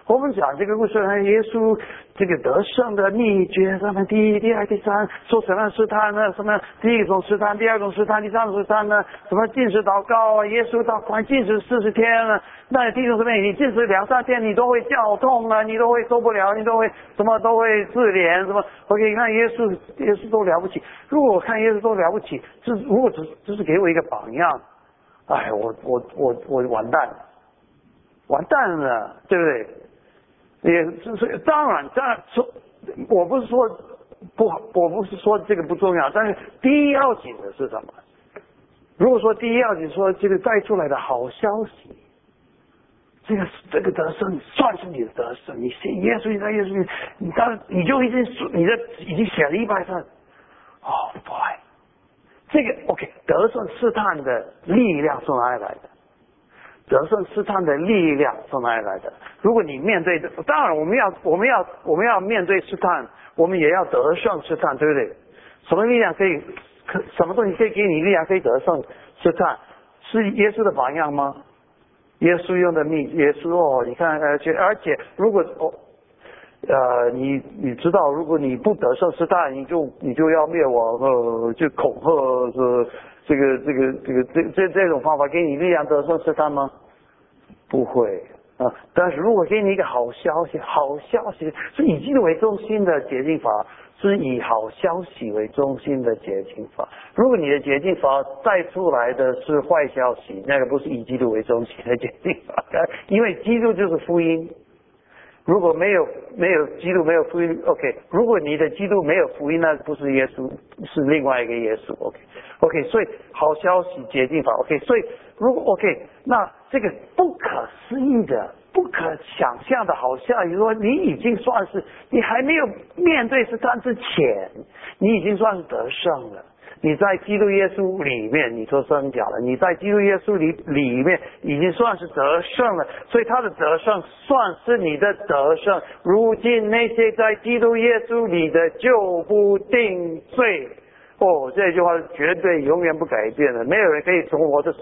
我们讲这个故事，耶稣这个得胜的秘诀，什么第一、第二、第三，说什么试探呢？什么第一种试探，第二种试探，第三种试探呢？什么禁食祷告啊？耶稣到关禁食四十天了，那第一种什么？你禁食两三天，你都会叫痛啊，你都会受不了，你都会什么都会自怜什么我给你看耶稣，耶稣都了不起。如果我看耶稣都了不起，这如果只只是给我一个榜样，哎，我我我我完蛋了，完蛋了，对不对？也就是当然，当然说，我不是说不好，我不是说这个不重要，但是第一要紧的是什么？如果说第一要紧说这个带出来的好消息，这个这个得胜算是你的得胜，你信耶稣，你在耶稣，你当你就已经你的已经写了一百份，Oh boy，这个 OK 得胜试探的力量从哪里来的？得胜试探的力量从哪里来的？如果你面对的，当然我们要我们要我们要面对试探，我们也要得胜试探，对不对？什么力量可以可什么东西可以给你力量可以得胜试探？是耶稣的榜样吗？耶稣用的秘，耶稣哦，你看而且而且如果哦呃你你知道，如果你不得胜试探，你就你就要灭亡呃，就恐吓是这个这个这个这这这种方法给你力量得胜是他吗？不会啊！但是如果给你一个好消息，好消息是以基督为中心的捷径法，是以好消息为中心的捷径法。如果你的捷径法带出来的是坏消息，那个不是以基督为中心的捷径法，因为基督就是福音。如果没有没有基督没有福音，OK。如果你的基督没有福音，那不是耶稣，是另外一个耶稣，OK。OK，所以好消息捷径法，OK。所以如果 OK，那这个不可思议的、不可想象的好消息，说你已经算是你还没有面对试探之前，你已经算是得胜了。你在基督耶稣里面，你说真假了？你在基督耶稣里里面已经算是得胜了，所以他的得胜算是你的得胜。如今那些在基督耶稣里的就不定罪。哦，这句话是绝对永远不改变的，没有人可以从我的手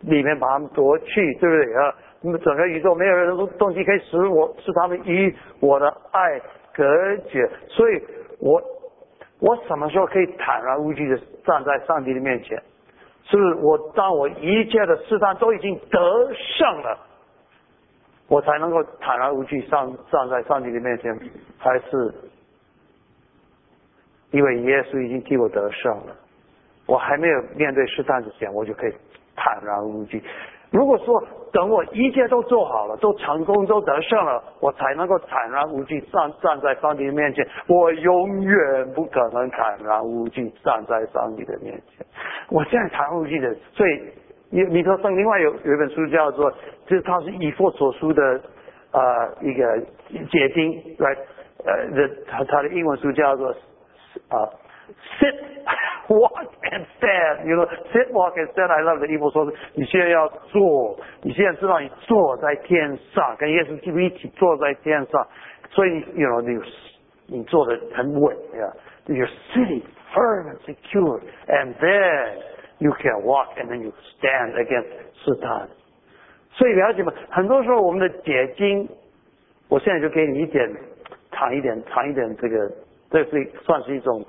里面把他们夺去，对不对啊？那么整个宇宙没有人东西可以使我使他们与我的爱隔绝，所以我。我什么时候可以坦然无惧的站在上帝的面前？是不是我当我一切的试探都已经得胜了，我才能够坦然无惧上站在上帝的面前？还是因为耶稣已经替我得胜了？我还没有面对试探之前，我就可以坦然无惧。如果说等我一切都做好了，都成功，都得胜了，我才能够坦然无惧站站在上帝的面前，我永远不可能坦然无惧站在上帝的面前。我现在坦然无惧的，所以你你说上另外有有一本书叫做，就是它是以佛所书的呃一个结晶来呃的它它的英文书叫做啊 sit。Walk and stand, you know, sit, walk and stand. I love the evil 说，你现在要坐，你现在知道你坐在天上，跟耶稣基督一起坐在天上，所以 you know 你你坐的很稳呀。You're sitting firm and secure, and then you can walk and then you stand against 试探。所以了解吗？很多时候我们的解经，我现在就给你一点尝一点尝一点这个，这是算是一种。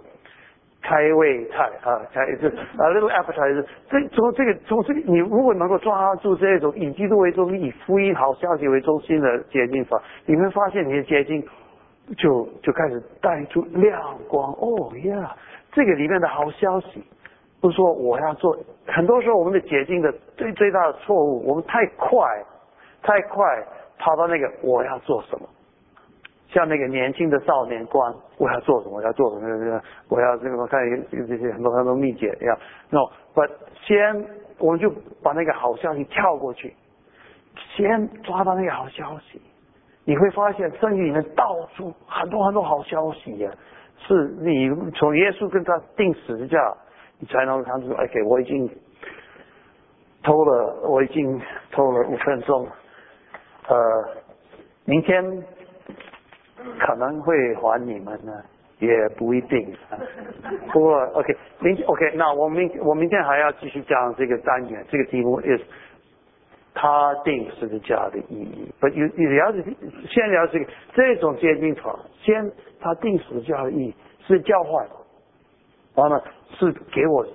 开胃菜啊，开就啊，little appetizer。这从这个从这个，你如果能够抓住这种以基督为中心、以福音好消息为中心的接近法，你会发现你的接近就就开始带出亮光。哦呀，这个里面的好消息，不是说我要做。很多时候我们的解禁的最最大的错误，我们太快，太快跑到那个我要做什么。像那个年轻的少年官，我要做什么？我要做什么？我要这个看这个这些很多很多秘诀要。那不先我们就把那个好消息跳过去，先抓到那个好消息，你会发现圣经里面到处很多很多好消息呀。是你从耶稣跟他定十字架，你才能看出 OK，我已经偷了，我已经偷了五分钟。呃，明天。可能会还你们呢，也不一定。不过 OK，明 OK，那我明我明天还要继续讲这个单元，这个题目 is 他定十字架的意义。不，你你了解，先了解这种接近法，先他定十字架的意义是交换，完了是给我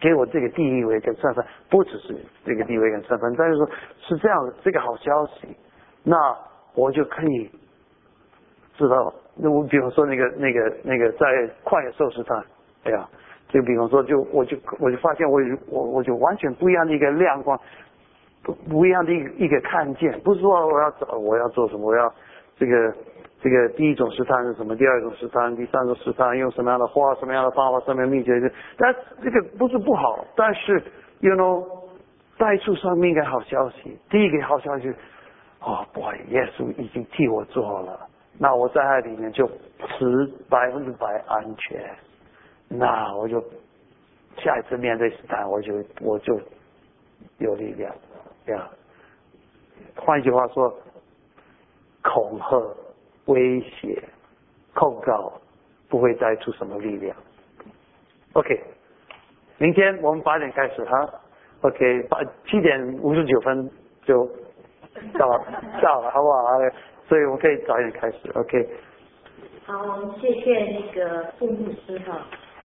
给我这个地位跟身份，不只是这个地位跟身份，但是说是这样的这个好消息，那我就可以。知道，那我比方说那个那个那个在旷野受试探，哎呀，就比方说就我就我就发现我我我就完全不一样的一个亮光，不不一样的一个一个看见，不是说我要找我要做什么，我要这个这个第一种试探是什么，第二种试探，第三种试探用什么样的花，什么样的方法，什么样的秘诀，但这个不是不好，但是 you know 带出生命的好消息，第一个好消息，哦，boy，耶稣已经替我做了。那我在那里面就持百分之百安全，那我就下一次面对试探，我就我就有力量，呀。换句话说，恐吓、威胁、控告不会带出什么力量。OK，明天我们八点开始哈。OK，八七点五十九分就到了到了，好不好？所以我们可以早点开始，OK。好，我们谢谢那个顾牧师哈。